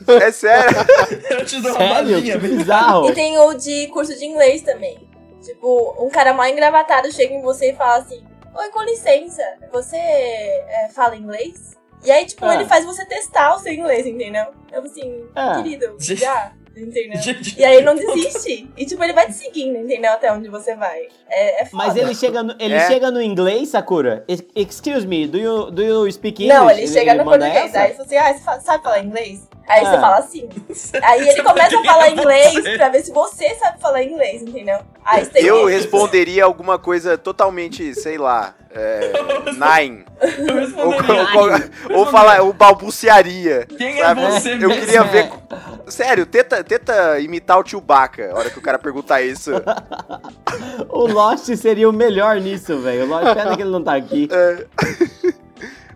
É sério. eu te dou uma Sério? balinha. Que vem cá. bizarro. E tem o de curso de inglês também. Tipo, um cara mal engravatado chega em você e fala assim: Oi, com licença, você é, fala inglês? E aí, tipo, Ah. ele faz você testar o seu inglês, entendeu? Eu assim, Ah. querido, já, entendeu? E aí ele não desiste. E tipo, ele vai te seguindo, entendeu? Até onde você vai. É, é foda. Mas ele chega no, ele É. chega no inglês, Sakura? Ex- Excuse me, do you, do you speak English? Não, ele chega no manda português. essa? Aí você fala assim, ah, você sabe falar inglês? Aí Ah. você fala assim. Aí ele começa a falar inglês pra ver se você sabe falar inglês, entendeu? Aí você tem Eu responderia alguma coisa totalmente, sei lá, é, nine. Ou, ou, ou falar, ou balbuciaria. Quem é sabe? você Eu mesmo? queria ver. Sério, tenta, tenta imitar o Chewbacca a hora que o cara perguntar isso. O Lost seria o melhor nisso, velho. O Lost, pena que ele não tá aqui. A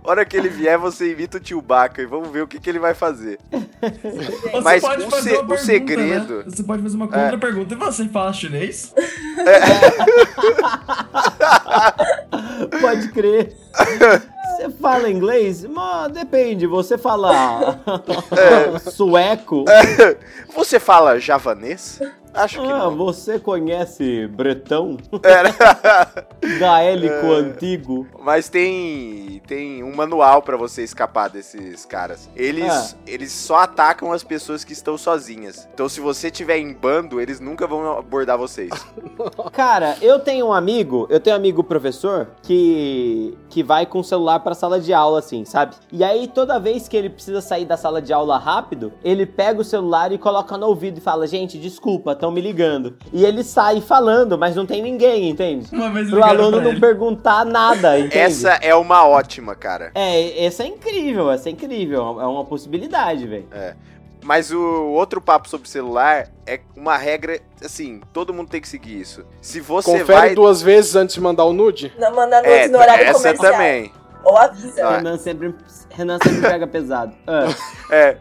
hora que ele vier, você imita o Chewbacca e vamos ver o que, que ele vai fazer. Você Mas pode o fazer se- uma o pergunta, segredo- né? Você pode fazer uma contra pergunta. E você fala chinês? Pode crer. Você fala inglês? Mas depende, você fala sueco? Você fala javanês? Acho que Ah, não. você conhece bretão? É, Gaélico antigo? Mas tem tem um manual pra você escapar desses caras. Eles Ah. eles só atacam as pessoas que estão sozinhas. Então se você tiver em bando, eles nunca vão abordar vocês. Cara, eu tenho um amigo, eu tenho um amigo professor que que vai com o celular pra sala de aula assim, sabe? E aí toda vez que ele precisa sair da sala de aula rápido, ele pega o celular e coloca no ouvido e fala: "Gente, desculpa, estão me ligando". E ele sai falando, mas não tem ninguém, entende? Uma vez Pro ligaram aluno não ele. perguntar nada, entende? Essa é uma ótima, cara. É, essa é incrível, essa é incrível, é uma possibilidade, velho. Mas o outro papo sobre celular é uma regra, assim, todo mundo tem que seguir isso. Se você Confere vai duas vezes antes de mandar o nude. Não manda nudes é, no horário essa comercial. também. Ou avisa. Ah. Renan sempre, Renan sempre pega pesado. Ah, É.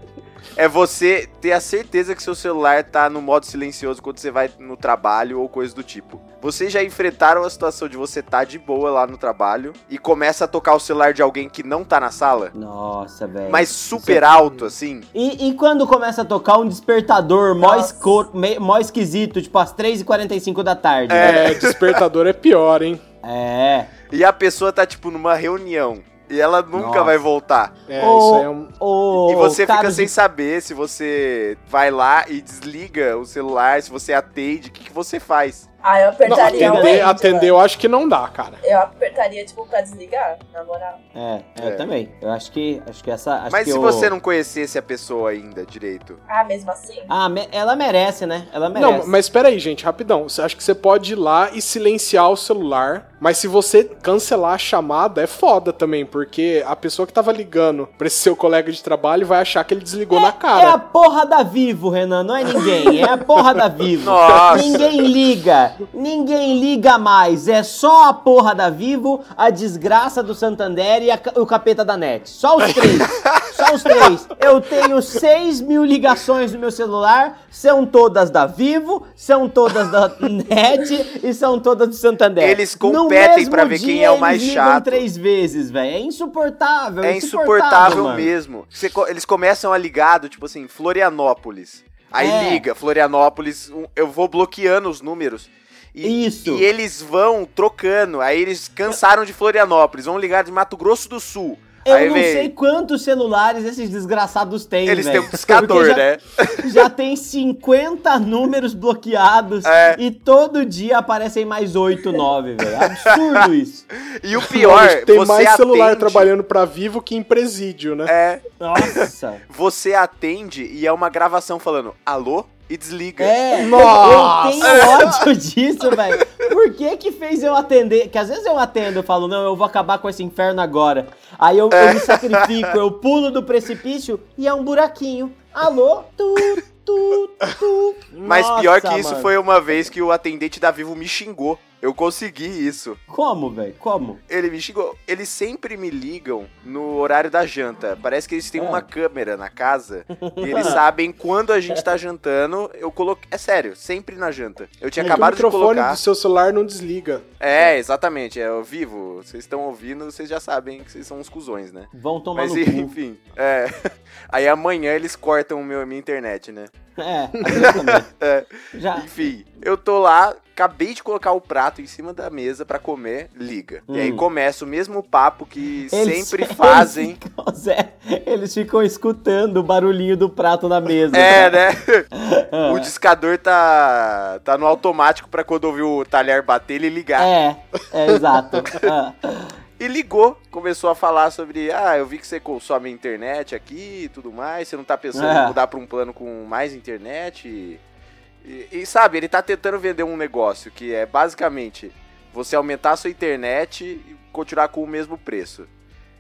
é você ter a certeza que seu celular tá no modo silencioso quando você vai no trabalho ou coisa do tipo. Vocês já enfrentaram a situação de você tá de boa lá no trabalho e começa a tocar o celular de alguém que não tá na sala? Nossa, velho. Mas super alto, assim? E, e quando começa a tocar um despertador mó, esco- mó esquisito, tipo às 3h45 da tarde? É, despertador é pior, hein? É. E a pessoa tá, tipo, numa reunião. E ela nunca Nossa. vai voltar. É, Ô, isso aí é um. ô, e você fica sem de- saber se você vai lá e desliga o celular, se você atende, o que, que você faz. Ah, eu Não, apertaria atender, realmente, atender eu acho que não dá, cara. Eu apertaria, tipo, pra desligar, na moral. É, É. eu também. Eu acho que, acho que essa. Acho Mas que se eu- você não conhecesse a pessoa ainda direito. Ah, mesmo assim? Ah, me- ela merece, né? Ela merece. Não, mas espera aí, gente, rapidão. Você acha que você pode ir lá e silenciar o celular, mas se você cancelar a chamada, é foda também, porque a pessoa que tava ligando pra esse seu colega de trabalho vai achar que ele desligou na É a cara. porra da Vivo, Renan, não é ninguém. É a porra da Vivo. Nossa. Ninguém liga. Ninguém liga mais. É só a porra da Vivo, a desgraça do Santander e a o capeta da NET. Só os três. Só os três. Eu tenho 6 mil ligações no meu celular. São todas da Vivo, são todas da NET e são todas do Santander. Eles No competem pra ver quem é o mais chato. três vezes, velho. É insuportável. É insuportável mano. mesmo. Você eles começam a ligar do tipo assim, Florianópolis. Aí É. liga, Florianópolis, eu vou bloqueando os números. E, Isso. E eles vão trocando. Aí eles cansaram de Florianópolis, vão ligar de Mato Grosso do Sul. Eu aí não vem- sei quantos celulares esses desgraçados têm, Eles têm velho. um discador, Porque já, né? Já tem 50 números bloqueados É. e todo dia aparecem mais 8, 9, velho. Absurdo isso. E o pior, A gente tem você mais celular atende- trabalhando pra vivo que em presídio, né? É, Nossa. você atende e é uma gravação falando alô e desliga. É, Nossa. eu tenho ódio disso, velho. Por que que fez eu atender? Que às vezes eu atendo, eu falo, não, eu vou acabar com esse inferno agora. Aí eu, eu me sacrifico, eu pulo do precipício e é um buraquinho. Alô? Tu, tu, tu. Mas Nossa, pior que isso mano. foi uma vez que o atendente da Vivo me xingou. Eu consegui isso. Como, velho? Como? Ele me xingou. Eles sempre me ligam no horário da janta. Parece que eles têm Ah. uma câmera na casa e eles sabem quando a gente tá jantando. Eu coloquei. É sério, sempre na janta. Eu tinha É acabado o de microfone colocar. do seu celular não desliga. É, exatamente. É o vivo. Vocês estão ouvindo, vocês já sabem que vocês são uns cuzões, né? Vão tomar Mas no cu. enfim, é. Aí amanhã eles cortam o meu, a minha internet, né? É. É. Já. Enfim, eu tô lá, acabei de colocar o prato em cima da mesa pra comer, liga. E aí Hum. começa o mesmo papo que Eles- sempre fazem. Eles ficam, Zé, eles ficam escutando o barulhinho do prato na mesa. É, né? Ah. O discador tá, tá no automático pra quando ouvir o talher bater, ele ligar. É, é exato. E ligou, começou a falar sobre, ah, eu vi que você consome internet aqui e tudo mais, você não tá pensando É. em mudar pra um plano com mais internet? E, e- e, sabe, ele tá tentando vender um negócio que é basicamente você aumentar a sua internet e continuar com o mesmo preço.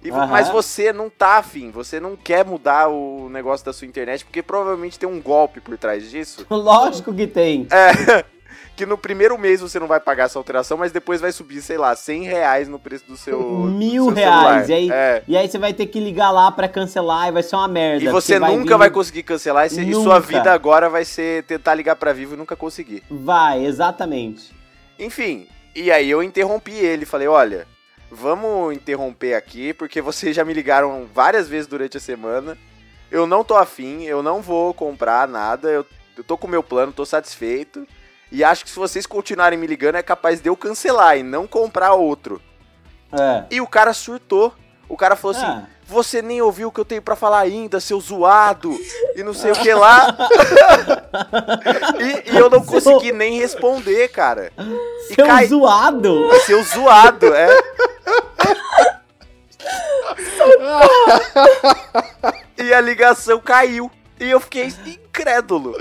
E- Aham. Mas você não tá afim, você não quer mudar o negócio da sua internet, porque provavelmente tem um golpe por trás disso. Lógico que tem. É, que no primeiro mês você não vai pagar essa alteração, mas depois vai subir, sei lá, 100 reais no preço do seu. do Mil seu reais. E aí, É. e aí você vai ter que ligar lá pra cancelar e vai ser uma merda. E você porque nunca vir- vai conseguir cancelar, e se- e sua vida agora vai ser tentar ligar pra Vivo e nunca conseguir. Vai, exatamente. Enfim, e aí eu interrompi ele, falei, olha, vamos interromper aqui, porque vocês já me ligaram várias vezes durante a semana. Eu não tô afim, eu não vou comprar nada, eu, eu tô com o meu plano, tô satisfeito. E acho que se vocês continuarem me ligando, é capaz de eu cancelar e não comprar outro. É. E o cara surtou. O cara falou assim: Ah. Você nem ouviu o que eu tenho pra falar ainda, seu zoado, e não sei o que lá. e, e eu não Seu- consegui nem responder, cara. E Seu cai- zoado! Seu zoado, é. e a ligação caiu. E eu fiquei incrédulo.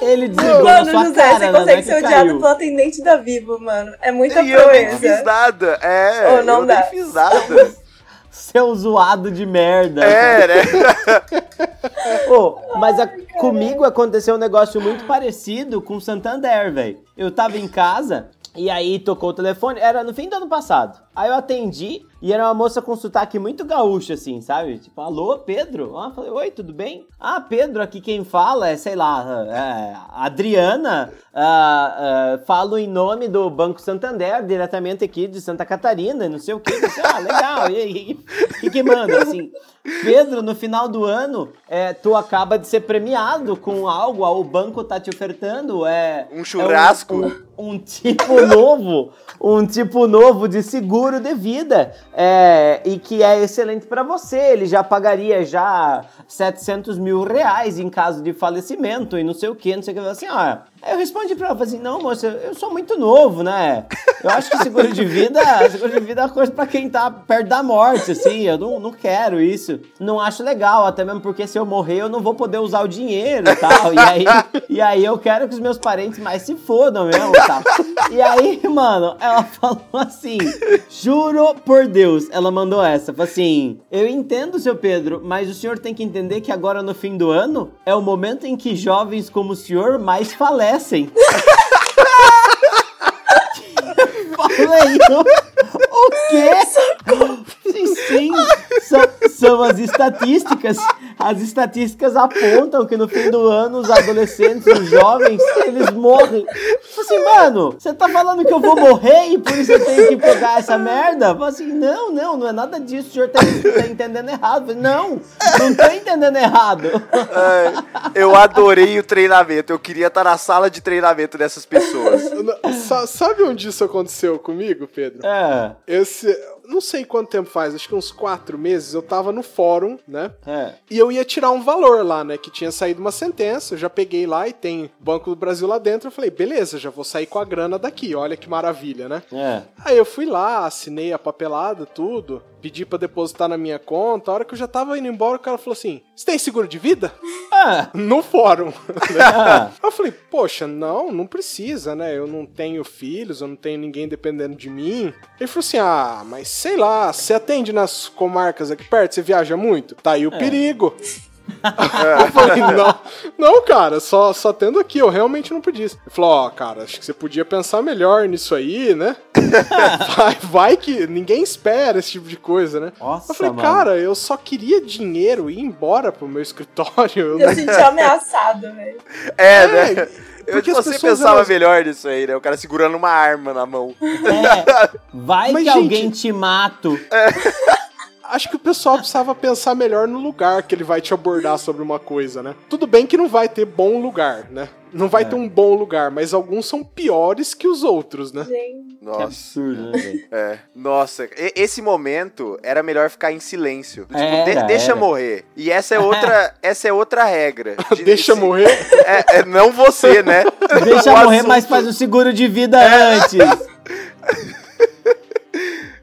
Ele desligou Mano, sua José, cara, você né, consegue que ser odiado pelo atendente da Vivo, mano. É muita e eu nem fiz proeza. nada. É, Oh, não eu dá. nem fiz nada. Seu zoado de merda. É, né? Ô, mas a- comigo aconteceu um negócio muito parecido com o Santander, velho. Eu tava em casa e aí tocou o telefone, era no fim do ano passado. Aí eu atendi, E era uma moça com sotaque muito gaúcho, assim, sabe? Tipo, alô, Pedro? Ah, falei, oi, tudo bem? Ah, Pedro, aqui quem fala é, sei lá, é, Adriana. ah, ah, falo em nome do Banco Santander, diretamente aqui de Santa Catarina, não sei o quê. Disse, ah, legal. E aí, o que, que manda? Assim, Pedro, no final do ano, é, tu acaba de ser premiado com algo, o banco tá te ofertando. É, Um churrasco. É um, um- um tipo novo, um tipo novo de seguro de vida, é, e que é excelente para você. Ele já pagaria já 700 mil reais em caso de falecimento e não sei o que, não sei o que. Assim, ó, Aí eu respondi pra ela, assim, não, moça, eu sou muito novo, né? Eu acho que seguro de vida, seguro de vida é uma coisa pra quem tá perto da morte, assim, eu não, não quero isso. Não acho legal, até mesmo porque se eu morrer eu não vou poder usar o dinheiro e tal. E aí, e aí eu quero que os meus parentes mais se fodam mesmo tal. E aí, mano, ela falou assim, juro por Deus, ela mandou essa, falou assim, eu entendo, seu Pedro, mas o senhor tem que entender que agora no fim do ano é o momento em que jovens como o senhor mais falecem. Falei, o, o quê? Sim, sim, são, são as estatísticas. As estatísticas apontam que no fim do ano os adolescentes, os jovens, eles morrem. Falei assim, mano, você tá falando que eu vou morrer e por isso eu tenho que pegar essa merda? Falei assim, não, não, não é nada disso, o senhor tá, tá entendendo errado. Falei, não, não tô entendendo errado. Ai, eu adorei o treinamento. Eu queria estar na sala de treinamento dessas pessoas. Sa- Sabe onde isso aconteceu comigo, Pedro? É, Esse. Não sei quanto tempo faz, acho que uns quatro meses, eu tava no fórum, né? é. E eu ia tirar um valor lá, né? Que tinha saído uma sentença, eu já peguei lá e tem Banco do Brasil lá dentro. Eu falei, beleza, já vou sair com a grana daqui, olha que maravilha, né? É. Aí eu fui lá, assinei a papelada, tudo, pedi pra depositar na minha conta. A hora que eu já tava indo embora, o cara falou assim: Você tem seguro de vida? Ah, No fórum. ah. Eu falei, poxa, não, não precisa, né? Eu não tenho filhos, eu não tenho ninguém dependendo de mim. Ele falou assim: ah, mas sei lá, você atende nas comarcas aqui perto, você viaja muito? Tá aí o perigo. Eu falei, não, não, cara, só, só tendo aqui, eu realmente não podia. Ele falou, ó, cara, acho que você podia pensar melhor nisso aí, né? vai, vai que ninguém espera esse tipo de coisa, né? Nossa, eu falei, mano. cara, eu só queria dinheiro e ir embora pro meu escritório. Eu Eu senti ameaçado, velho. É, né? Eu, porque as você pensava elas- melhor nisso aí, né? O cara segurando uma arma na mão. É, vai Mas, que gente- alguém te mato. Acho que o pessoal precisava pensar melhor no lugar que ele vai te abordar sobre uma coisa, né? Tudo bem que não vai ter bom lugar, né? Não vai ter um bom lugar, mas alguns são piores que os outros, né? Gente. Que Nossa. absurdo, né, velho? É. Nossa, e- esse momento era melhor ficar em silêncio. Tipo, Era, de- deixa era. morrer. E essa é outra, essa é outra regra. De- Deixa se- morrer. É, é não você, né? Deixa O morrer, assunto- mas faz o seguro de vida É. antes.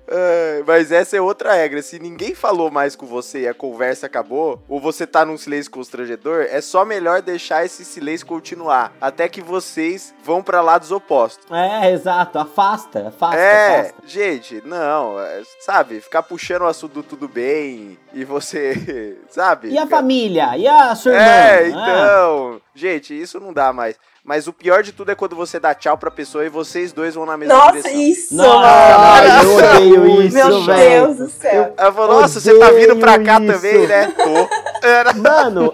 É, mas essa é outra regra. Se ninguém falou mais com você e a conversa acabou, ou você tá num silêncio constrangedor, é só melhor deixar esse silêncio continuar. Até que vocês vão pra lados opostos. É, exato. Afasta, afasta, É, afasta. gente, não, é, sabe, ficar puxando o assunto do tudo bem e você, sabe? E a família? E a sua irmã? É, Ah, então, gente, isso não dá mais. Mas o pior de tudo é quando você dá tchau pra pessoa e vocês dois vão na mesma Nossa, direção. isso, Nossa, mano. eu odeio isso, Meu velho. Deus do céu. Ela falou, nossa, você tá vindo pra cá Odeio também, isso. né? Tô. Era- Mano,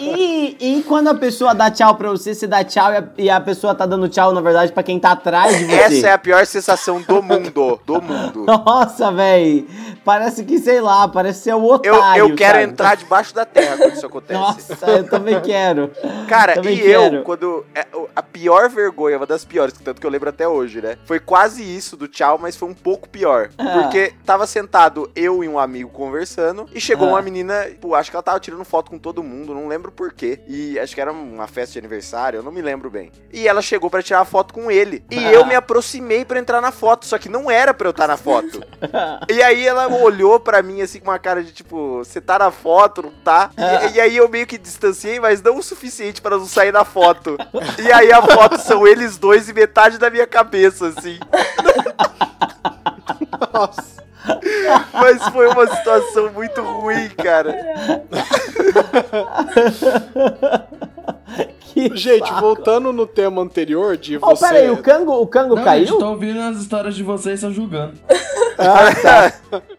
e, e, e quando a pessoa dá tchau pra você, você dá tchau e a, e a pessoa tá dando tchau, na verdade, pra quem tá atrás de você? Essa é a pior sensação do mundo. Do mundo. Nossa, véi. Parece que, sei lá, parece ser o Eu, otário. eu quero sabe? entrar debaixo da terra quando isso acontece. Nossa, eu também quero. Cara, também e quero. eu, quando. A pior vergonha, uma das piores, tanto que eu lembro até hoje, né? Foi quase isso do tchau, mas foi um pouco pior. Ah. Porque tava sentado eu e um amigo conversando, e chegou Ah. uma menina, tipo, acho que ela tava tirando foto com todo mundo, não lembro por quê. E acho que era uma festa de aniversário, eu não me lembro bem. E ela chegou pra tirar foto com ele. E Ah. eu me aproximei pra entrar na foto, só que não era pra eu estar na foto. E aí ela olhou pra mim assim com uma cara de tipo, você tá na foto, não tá? E, e aí eu meio que distanciei, mas não o suficiente pra não sair na foto. E aí a foto são eles dois e metade da minha cabeça, assim. Nossa. Mas foi uma situação muito ruim, cara. Que Gente, saco. voltando no tema anterior de Oh, você. peraí, o Cango, o Cango Não, caiu? gente, tô ouvindo as histórias de vocês só julgando. Ah, tá.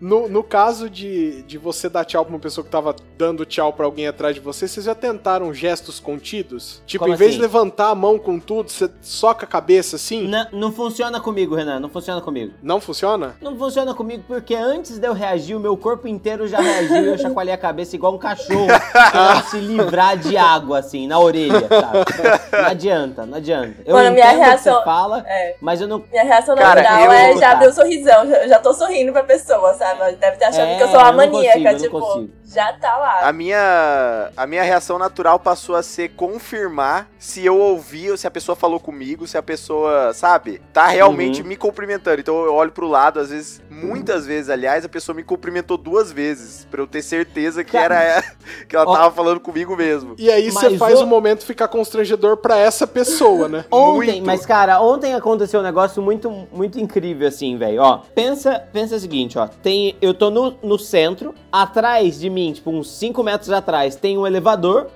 No, no caso de, de você dar tchau pra uma pessoa que tava dando tchau pra alguém atrás de você, vocês já tentaram gestos contidos? Tipo, Como em vez assim? de levantar a mão com tudo, você soca a cabeça assim? Não, não funciona comigo, Renan, não funciona comigo. Não funciona? Não funciona comigo porque antes de eu reagir, o meu corpo inteiro já reagiu e eu chacoalhei a cabeça igual um cachorro se livrar de água, assim, na orelha, sabe? Não adianta, não adianta. Eu Mano, minha entendo o que reação- você fala, É. mas eu não... Minha reação Cara, natural eu- é já Tá. abrir o sorrisão. Já, já tô sorrindo pra pessoa, sabe? Deve ter achado É, que eu sou uma eu consigo, maníaca, eu não tipo, consigo. já tá lá. A minha, a minha reação natural passou a ser confirmar se eu ouvi ou se a pessoa falou comigo, se a pessoa, sabe, tá realmente Uhum. me cumprimentando. Então eu olho pro lado, às vezes, muitas vezes, aliás, a pessoa me cumprimentou duas vezes, pra eu ter certeza que Cara. era que ela Ó. tava falando comigo mesmo. E aí você faz o- o momento ficar constrangedor pra essa pessoa, né? Ontem, Muito. mas cara, ontem aconteceu um negócio muito, muito incrível assim, velho. Ó, pensa, pensa o seguinte, ó. Tem, eu tô no, no centro, atrás de mim, tipo uns 5 metros atrás, tem um elevador.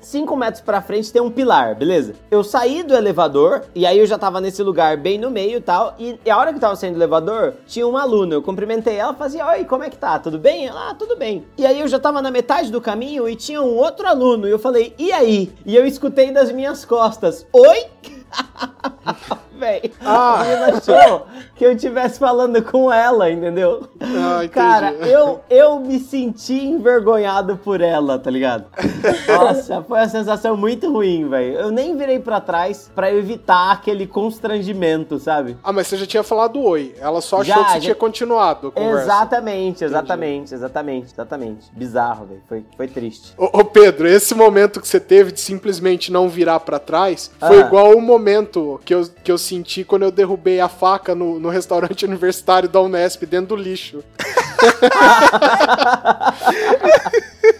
5 metros pra frente tem um pilar, beleza? Eu saí do elevador e aí eu já tava nesse lugar bem no meio e tal. E, e a hora que eu tava saindo do elevador, tinha uma aluna. Eu cumprimentei ela, fazia: Oi, como é que tá? Tudo bem? Ela, ah, tudo bem. E aí eu já tava na metade do caminho e tinha um outro aluno. E eu falei: E aí? E eu escutei das minhas costas: Oi? Véi, Ah. menina achou que eu estivesse falando com ela, entendeu? Ah. Cara, eu, eu me senti envergonhado por ela, tá ligado? Nossa, foi uma sensação muito ruim, velho. Eu nem virei pra trás pra evitar aquele constrangimento, sabe? Ah, mas você já tinha falado oi. Ela só achou Já, que você já- tinha continuado a conversa. Exatamente, exatamente, exatamente, exatamente. Bizarro, velho. Foi, foi triste. Ô, ô, Pedro, esse momento que você teve de simplesmente não virar pra trás foi Ah. igual o momento que eu, que eu senti quando eu derrubei a faca no, no restaurante universitário da Unesp dentro do lixo.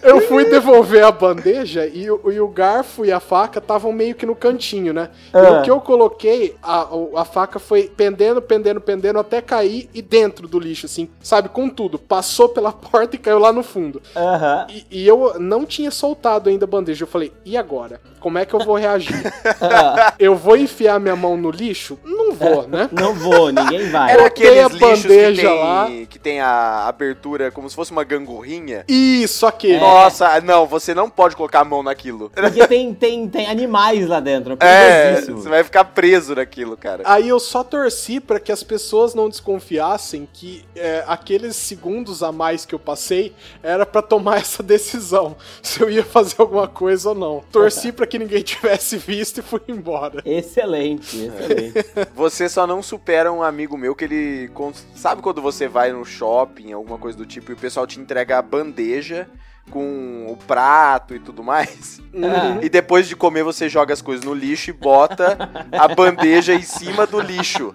eu fui devolver a bandeja e, o- e o garfo e a faca estavam meio que no cantinho, né? E Ah. no que eu coloquei, a, o- a faca foi pendendo, pendendo, pendendo até cair e dentro do lixo, assim, sabe? Com tudo. Passou pela porta e caiu lá no fundo. Aham. E, e eu não tinha soltado ainda a bandeja. Eu falei, e agora? Como é que eu vou reagir? Ah, eu vou enfiar minha mão no lixo? Não vou, né? Não vou, ninguém vai. Era aqueles a lixos que bandeja tem, lá. que tem a abertura como se fosse uma gangorrinha. Isso, aquele. Nossa, não, você não pode colocar a mão naquilo. Porque tem, tem, tem animais lá dentro. É É, você vai ficar preso naquilo, cara. Aí eu só torci pra que as pessoas não desconfiassem que é, aqueles segundos a mais que eu passei era pra tomar essa decisão se eu ia fazer alguma coisa ou não. Torci pra que ninguém tivesse visto e fui embora. Excelente, excelente. Você só não supera um amigo meu que ele. Sabe quando você vai no shopping, alguma coisa do tipo, e o pessoal te entrega a bandeja com o prato e tudo mais? Ah. E depois de comer você joga as coisas no lixo e bota a bandeja em cima do lixo.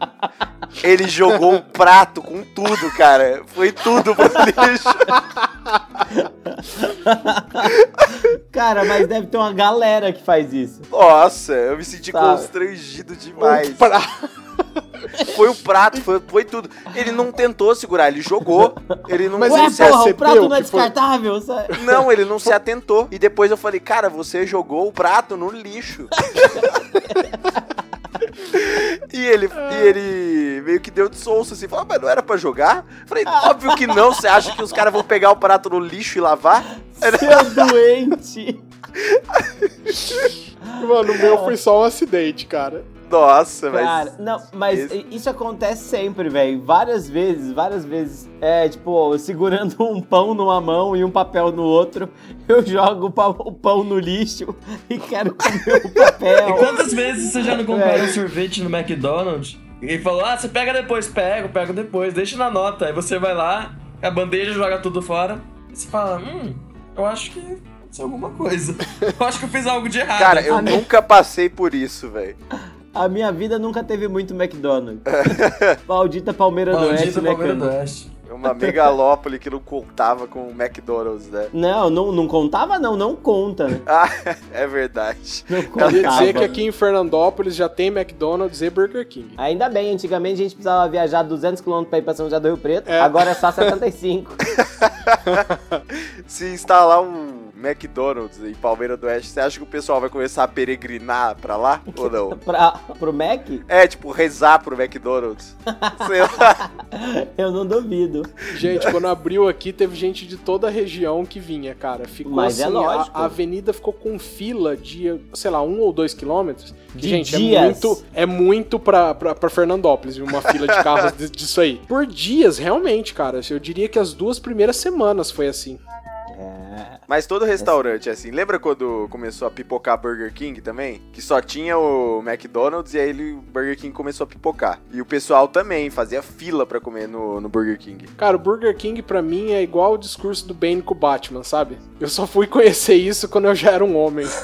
Ele jogou o prato com tudo, cara. Foi tudo pro lixo. Cara, mas deve ter uma galera que faz isso. Nossa, eu me senti Sabe? constrangido demais. Um pra- Foi o prato, foi, foi tudo. Ele não tentou segurar, ele jogou. Ele não, Mas Ué, se porra, o prato não é que foi- descartável, sabe? Não, ele não se atentou. E depois eu falei, cara, você jogou o prato no lixo. e ele, e ele meio que deu de solso assim, falou, "Ah, mas não era pra jogar? Falei, óbvio que não, você acha que os caras vão pegar o prato no lixo e lavar? Seu doente. Mano, o meu foi só um acidente, cara. Nossa, mas. Cara, não, mas esse- isso acontece sempre, velho. Várias vezes, várias vezes. É, tipo, segurando um pão numa mão e um papel no outro, eu jogo o pão no lixo e quero comer o E papel. quantas vezes você já não compraram É. um sorvete no McDonald's? E falou, ah, você pega depois, pego, pego depois, deixa na nota. Aí você vai lá, a bandeja joga tudo fora. E você fala, hum, eu acho que isso é alguma coisa. Eu acho que eu fiz algo de errado. Cara, eu Ah, né? nunca passei por isso, velho. A minha vida nunca teve muito McDonald's. Maldita Palmeira do Maldita Oeste, né, Palmeiras do? Oeste. É uma megalópole que não contava com o McDonald's, né? Não, não, não contava não, não conta, né? Ah, é verdade. Não Queria contava. dizer que aqui em Fernandópolis já tem McDonald's e Burger King. Ainda bem, antigamente a gente precisava viajar 200km pra ir pra São José do Rio Preto, É. agora é só 75. Se instalar um McDonald's em Palmeira do Oeste, você acha que o pessoal vai começar a peregrinar pra lá ou não? Pra, pro Mac? É, tipo, rezar pro McDonald's. Sei lá. Eu não duvido. Gente, quando abriu aqui, teve gente de toda a região que vinha, cara. Ficou Mas é assim, lógico. A, a avenida ficou com fila de, sei lá, um ou dois quilômetros. De gente, dias. é muito, é muito pra, pra, pra Fernandópolis, uma fila de carros de- disso aí. Por dias, realmente, cara. Eu diria que as duas primeiras semanas foi assim. É. Mas todo restaurante é assim. Lembra quando começou a pipocar Burger King também? Que só tinha o McDonald's e aí ele, o Burger King começou a pipocar. E o pessoal também fazia fila pra comer no, no Burger King. Cara, o Burger King pra mim é igual o discurso do Bane com o Batman, sabe? Eu só fui conhecer isso quando eu já era um homem.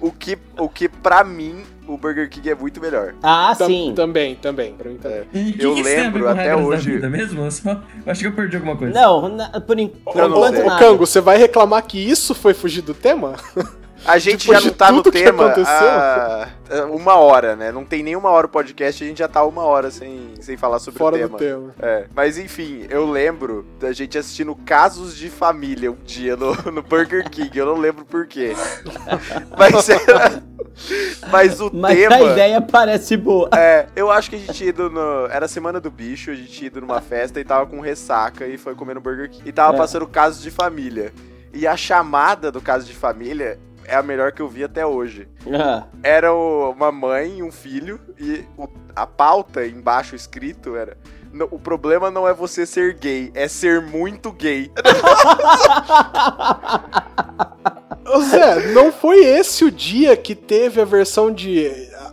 O que, o que pra mim, o Burger King é muito melhor. Ah, Tam- sim. Também, também. Pra mim também. Que Eu que lembro até hoje- vida mesmo? Eu, só- eu acho que eu perdi alguma coisa. Não, na- por, en- por enquanto. Ô. Cango, você vai reclamar que isso foi fugir do tema? A gente Depois já não tá no tema aconteceu. há uma hora, né? Não tem nem uma hora o podcast, a gente já tá uma hora sem, sem falar sobre Fora o do tema. tema. É, mas enfim, eu lembro da gente assistindo Casos de Família um dia no, no Burger King, eu não lembro por quê. mas, era- mas o Mas tema. a ideia parece boa. É, eu acho que a gente tinha ido no. Era a semana do bicho, a gente tinha ido numa festa e tava com ressaca e foi comer no Burger King. E tava É. passando casos de família. E a chamada do caso de família é a melhor que eu vi até hoje. Ah, Era o- uma mãe e um filho, e o- a pauta embaixo escrito era. "Não, O problema não é você ser gay, é ser muito gay. Zé, não foi esse o dia que teve a versão de.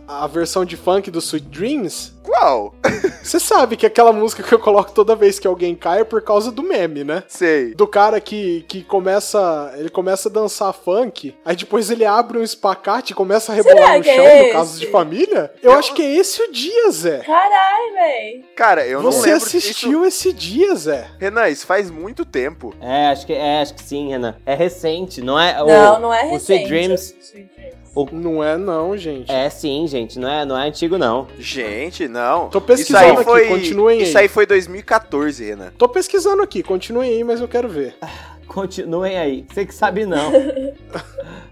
A, a versão de funk do Sweet Dreams? Qual? Você sabe que aquela música que eu coloco toda vez que alguém cai é por causa do meme, né? Sei. Do cara que, que começa. Ele começa a dançar funk, aí depois ele abre um espacate e começa a rebolar Será no é chão, no esse? caso de família. Eu, acho que é esse o dia, Zé. Caralho, véi. Cara, eu não Você lembro assistiu esse dia, Zé. Isso... Renan, isso faz muito tempo. é, acho que, é, acho que sim, Renan. É recente, não é? O- Não, não é O recente. Sweet Dreams. Sweet Dreams. Não é, não, gente. É sim, gente. Não é, não é antigo, não. Gente, não. Tô pesquisando isso aí aqui, foi, continuem Isso aí. aí foi 2014, Renan. Tô pesquisando aqui, continuem aí, mas eu quero ver. Continuem aí. Você que sabe não.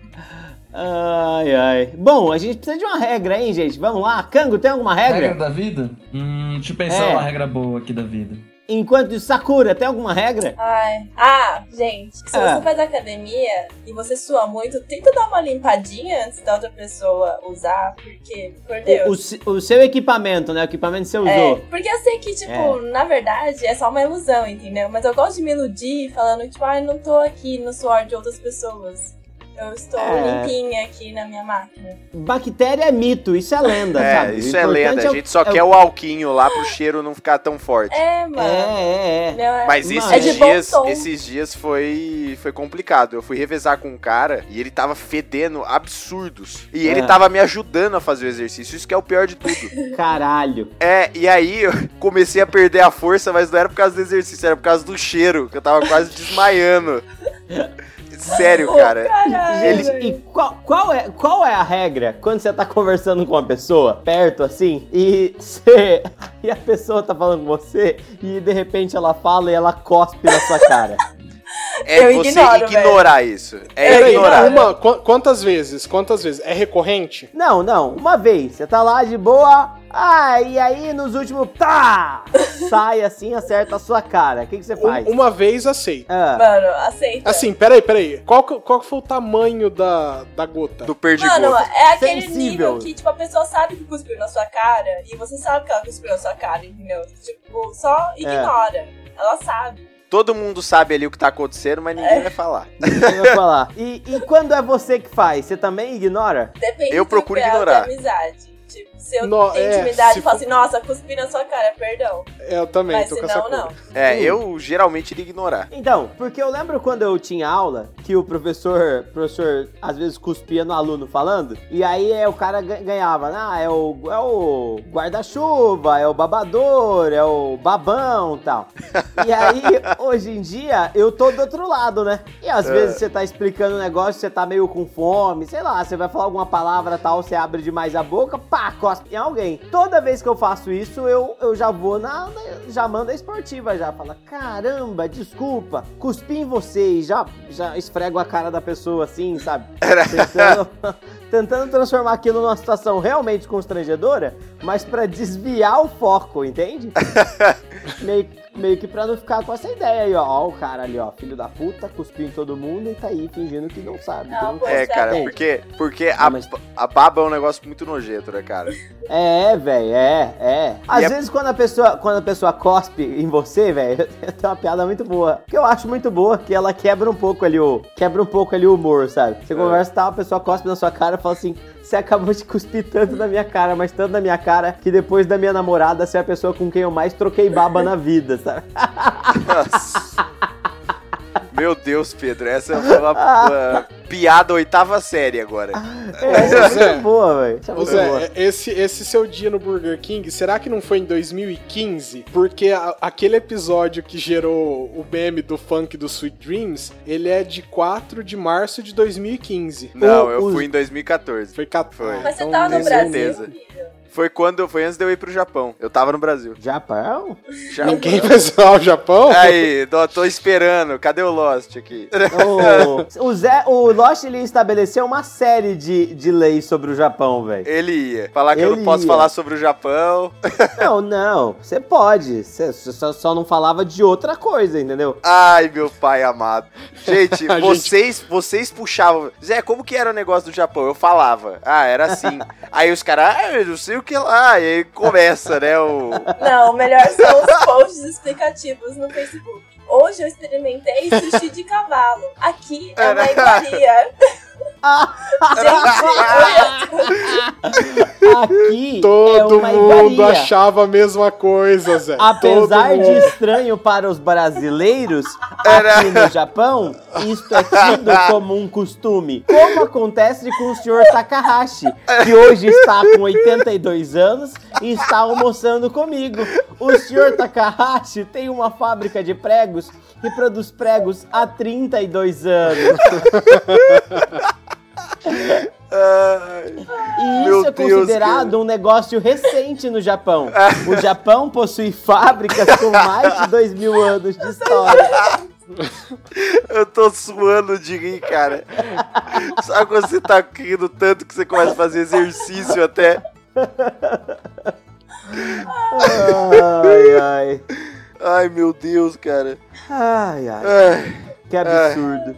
Ai, ai. Bom, a gente precisa de uma regra, hein, gente? Vamos lá. Cango, tem alguma regra? Regra da vida? Hum, deixa eu pensar É. uma regra boa aqui da vida. Enquanto isso, Sakura, tem alguma regra? Ai. Ah, gente, se Ah. você faz academia e você sua muito, tenta dar uma limpadinha antes da outra pessoa usar, porque, por O, o Deus. se- o seu equipamento, né? O equipamento que você É, usou. porque eu sei que, tipo, na verdade é só uma ilusão, entendeu? Mas eu gosto de me iludir falando, tipo, ai, não tô aqui no suor de outras pessoas. Eu estou É. limpinha aqui na minha máquina. Bactéria é mito, isso é lenda, É, sabe? Isso é lenda. A gente só é o- quer o alquinho lá pro cheiro não ficar tão forte. É, mano. É, é, é. É- Mas Mas- esses É dias, esses dias foi, foi complicado. Eu fui revezar com um cara e ele tava fedendo absurdos. E ele É. tava me ajudando a fazer o exercício. Isso que é o pior de tudo. Caralho. é, e aí eu comecei a perder a força, mas não era por causa do exercício, era por causa do cheiro, que eu tava quase desmaiando. Sério, cara. caralho, Ele- e qual, qual, é, qual é a regra quando você tá conversando com uma pessoa, perto assim, e você. E a pessoa tá falando com você, e de repente ela fala e ela cospe na sua cara. É Eu você ignoro, ignorar isso. É Eu ignorar. uma, qu- quantas vezes? Quantas vezes? É recorrente? Não, não, uma vez, você tá lá de boa, ah, e aí nos últimos. Tá! Sai assim, acerta a sua cara. O que, que você faz? Um- uma vez aceito. Ah, Mano, aceita. Assim, peraí, peraí. Qual, qual foi o tamanho da, da gota? Do perdigoto. Mano, é aquele Sensível. nível que, tipo, a pessoa sabe que cuspiu na sua cara e você sabe que ela cuspiu na sua cara, entendeu? Tipo, só ignora. Ela sabe. Todo mundo sabe ali o que tá acontecendo, mas ninguém vai falar. eu vou falar. E, e quando é você que faz, você também ignora? Depende Eu procuro ignorar. de amizade. Se eu No- tenho é, intimidade se e falo for- assim, nossa, cuspi na sua cara, perdão. Eu também, Mas tô se com essa não. É, Hum. eu geralmente iria ignorar. Então, porque eu lembro quando eu tinha aula que o professor, professor às vezes cuspia no aluno falando, e aí é, o cara ga- ganhava, ah, é o, é o guarda-chuva, é o babador, é o babão tal. E aí, hoje em dia, eu tô do outro lado, né? E às É. vezes você tá explicando um negócio, você tá meio com fome, sei lá, você vai falar alguma palavra tal, você abre demais a boca, pá, pá, cospe em alguém. Toda vez que eu faço isso, eu, eu já vou na, na- já manda a esportiva já, fala, caramba, desculpa, cuspi em você e já, já esfrego a cara da pessoa assim, sabe? Tentando, tentando transformar aquilo numa situação realmente constrangedora, mas pra desviar o foco, entende? meio, meio que pra não ficar com essa ideia aí, ó. Ó, o cara ali, ó, filho da puta, cuspiu em todo mundo e tá aí fingindo que não sabe. que Não, É, cara, porque, porque a, Não, mas- a baba é um negócio muito nojento, né, cara? É, velho, é, é. Às E é- vezes quando a pessoa, quando a pessoa cospe em você, velho, tem uma piada muito boa. Que eu acho muito boa, que ela quebra um pouco ali o, quebra um pouco ali o humor, sabe? Você conversa e tal, a pessoa cospe na sua cara e fala assim: "Você acabou de cuspir tanto na minha cara, mas tanto na minha cara que depois da minha namorada você é a pessoa com quem eu mais troquei baba na vida", sabe? Meu Deus, Pedro, essa foi uma, uma piada oitava série agora. É, isso é Zé. muito boa, velho. Isso é é- esse, esse seu dia no Burger King, será que não foi em 2015? Porque a- aquele episódio que gerou o meme do funk do Sweet Dreams, ele é de 4 de março de 2015. Não, O- eu os- fui em 2014. Foi 14. Foi. Mas você então tava no Brasil, certeza. Foi quando, foi antes de eu ir pro Japão. Eu tava no Brasil. Japão? Já. Ninguém pensou o Japão? Aí, tô, tô esperando. Cadê o Lost aqui? o, o Zé, o Lost ele estabeleceu uma série de, de leis sobre o Japão, velho. Ele ia. Falar que eu Ele não posso ia. falar sobre o Japão. Não, não. Você pode. Você só, só não falava de outra coisa, entendeu? Ai, meu pai amado. Gente, A gente- vocês, vocês puxavam. Zé, como que era o negócio do Japão? Eu falava. Ah, era assim. Aí os caras, ah, eu não sei o que lá. E aí começa, né? O... Não, o melhor são os posts explicativos no Facebook. Hoje eu experimentei sushi de cavalo. Aqui é uma iguaria. Aqui é Todo uma mundo iguaria. achava a mesma coisa, Zé. Apesar Todo de mundo. estranho para os brasileiros, aqui no Japão, isto é tido como um costume. Como acontece com o senhor Takahashi, que hoje está com 82 anos e está almoçando comigo. O senhor Takahashi tem uma fábrica de pregos que produz pregos há 32 anos. E isso é Deus, considerado um negócio recente no Japão. O Japão possui fábricas com mais de dois mil anos de história. eu tô suando de rir, cara. Sabe quando você tá rindo tanto que você começa a fazer exercício até? Ai, ai. Ai, meu Deus, cara. Ai, ai. Ai, Que absurdo. ai,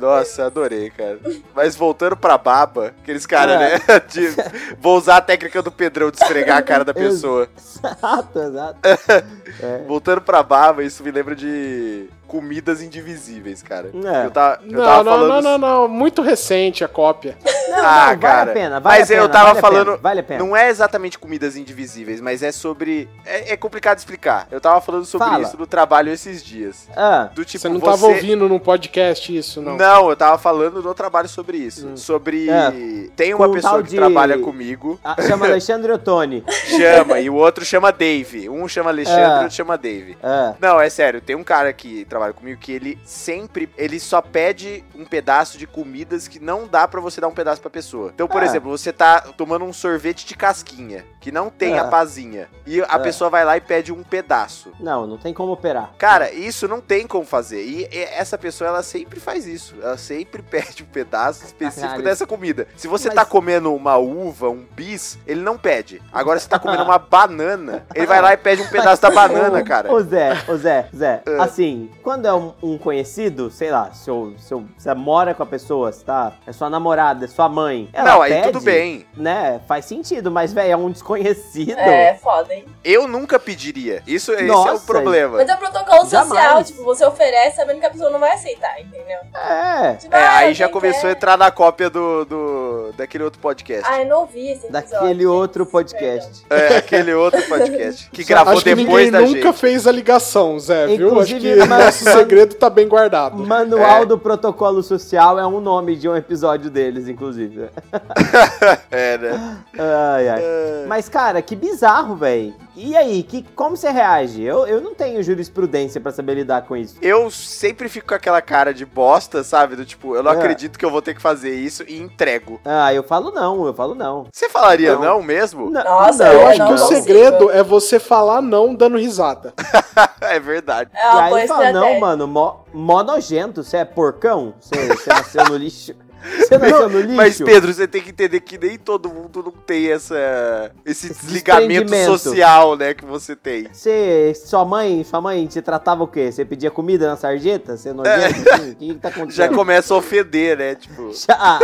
nossa, adorei, cara. Mas voltando pra baba, aqueles caras, É. né? de- vou usar a técnica do Pedrão de esfregar a cara da pessoa. Exato, exato. É. Voltando pra baba, isso me lembra de comidas indivisíveis, cara. É. Eu tava, eu Não, tava não, falando. não, não, não. Muito recente a cópia. Não, Ah, não, vale cara. a pena, vale mas a pena. eu tava vale a falando. pena, vale a pena. Não é exatamente comidas indivisíveis, mas é sobre. É, é complicado de explicar. Eu tava falando sobre Fala. isso no trabalho esses dias. Ah, Do tipo, você não tava ouvindo num podcast isso, não? Não, eu tava falando no trabalho sobre isso. Sobre. É. Tem uma Com pessoa que de- trabalha comigo, ah, chama Alexandre Ottoni. chama, e o outro chama Dave. Um chama Alexandre, É. o outro chama Dave. Ah, Não, é sério, tem um cara que trabalha comigo que ele sempre, ele só pede um pedaço de comidas que não dá pra você dar um pedaço pra pessoa. Então, por Ah. exemplo, você tá tomando um sorvete de casquinha, que não tem Ah. a pazinha, e a Ah. pessoa vai lá e pede um pedaço. não, não tem como operar. Cara, isso não tem como fazer. E e essa pessoa, ela sempre faz isso. Ela sempre pede um pedaço específico Caralho. dessa comida. Se você Mas- tá comendo uma uva, um bis, ele não pede. Agora, se tá comendo uma banana, ele vai lá e pede um pedaço da banana, cara. Ô Zé, ô Zé, Zé, Ah. assim, quando é um, um conhecido, sei lá, seu, seu, você mora com a pessoa, você tá, é sua namorada, é sua mãe. ela Não, aí pede, tudo bem. Né, faz sentido, mas, velho, é um desconhecido. É, foda, hein? Eu nunca pediria. Isso, esse é o Nossa, problema. Mas é o protocolo social, Jamais. tipo, você oferece sabendo que a pessoa não vai aceitar, entendeu? É, É, aí já começou a quer? entrar na cópia do, do daquele outro podcast. Ah, eu não ouvi esse episódio. daquele outro podcast. É, aquele outro podcast. Que Só gravou Acho que depois ninguém da nunca gente. fez a ligação, Zé, viu? Acho Inclusive, que mas- nosso segredo tá bem guardado. Manual É. do Protocolo Social é um nome de um episódio deles, inclusive. É, né? Ai, ai. Mas, cara, que bizarro, velho. E aí, que, como você reage? Eu, eu não tenho jurisprudência pra saber lidar com isso. Eu sempre fico com aquela cara de bosta, sabe? Do tipo, eu não É. acredito que eu vou ter que fazer isso e entrego. Ah, eu falo não, eu falo não. Você falaria Não. não, mesmo? Não, Nossa, não. Eu acho que o consigo. segredo é você falar não dando risada. é verdade. É e aí fala, não, mano, mó, mó nojento, você é porcão? Você, você nasceu no lixo? Você nasceu no lixo? Mas, Pedro, você tem que entender que nem todo mundo não tem essa, esse Esse desligamento social, né, que você tem. Você, sua mãe, sua mãe te tratava o quê? Você pedia comida na sarjeta? Você é nojento? assim? O que, que tá Já acontecendo? começa a ofender, né, tipo... Já,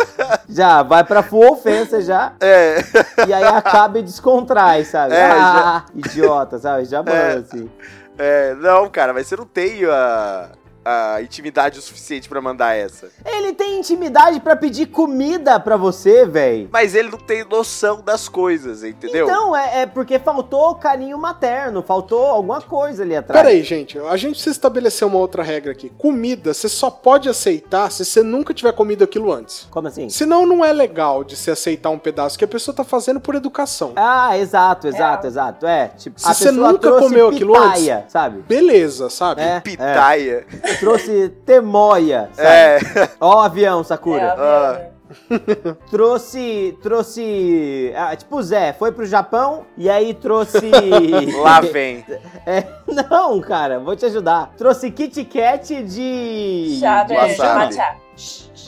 já, vai pra full ofensa já, É, e aí acaba e descontrai, sabe? É, ah, idiota, sabe? Já manda, É. assim. é, não, cara, mas você não tem a, a intimidade o suficiente pra mandar essa. Ele tem intimidade pra pedir comida pra você, velho. Mas ele não tem noção das coisas, entendeu? Então, é, é porque faltou carinho materno, faltou alguma coisa ali atrás. Pera aí, gente. A gente precisa estabelecer uma outra regra aqui. Comida, você só pode aceitar se você nunca tiver comido aquilo antes. Como assim? Senão não é legal de se aceitar um pedaço que a pessoa tá fazendo por educação. Ah, exato, exato, É. exato. É, tipo, Se a você nunca comeu aquilo pitaia, sabe? Beleza, sabe? É, Pitaia. é. Trouxe temoia, sabe? É. Ó o avião, É, Sakura. Ah. óbvio. Trouxe, trouxe, ah, tipo Zé, foi pro Japão e aí trouxe... Lá vem. É, não, cara, vou te ajudar. Trouxe Kit Kat de... Chá de matcha.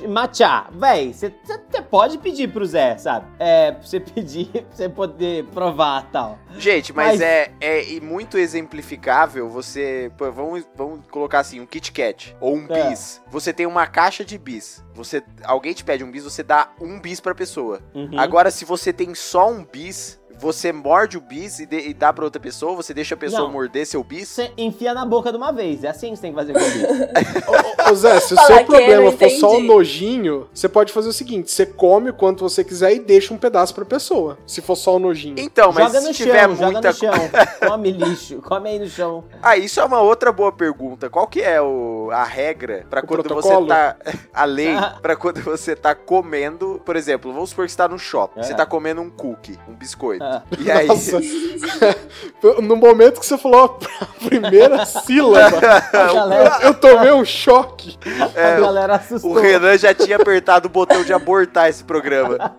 Matcha, véi, você pode pedir pro Zé, sabe? É, pra você pedir, pra você poder provar e tal. Gente, mas, Mas- É, é muito exemplificável você. pô, vamos, vamos colocar assim, um Kit Kat ou um É. bis. Você tem uma caixa de bis. Você, alguém te pede um bis, você dá um bis pra pessoa. Uhum. Agora, se você tem só um bis, você morde o bis e, de- e dá pra outra pessoa, você deixa a pessoa Não. morder seu bis. Você enfia na boca de uma vez, é assim que você tem que fazer com o bicho. Ô Zé, se o seu problema for só o nojinho, você pode fazer o seguinte: você come o quanto você quiser e deixa um pedaço pra pessoa. Se for só o nojinho. Então, mas joga se no tiver chão, joga muita no chão. Come lixo, come aí no chão. Ah, isso é uma outra boa pergunta. Qual que é o, a regra pra O quando protocolo? você tá a lei Ah. pra quando você tá comendo, por exemplo, vamos supor que você tá no shopping, É. você tá comendo um cookie, um biscoito. Ah. E aí Nossa. no momento que você falou a primeira sílaba, A galera, eu tomei um choque. a galera assustou. o Renan já tinha apertado o botão de abortar esse programa.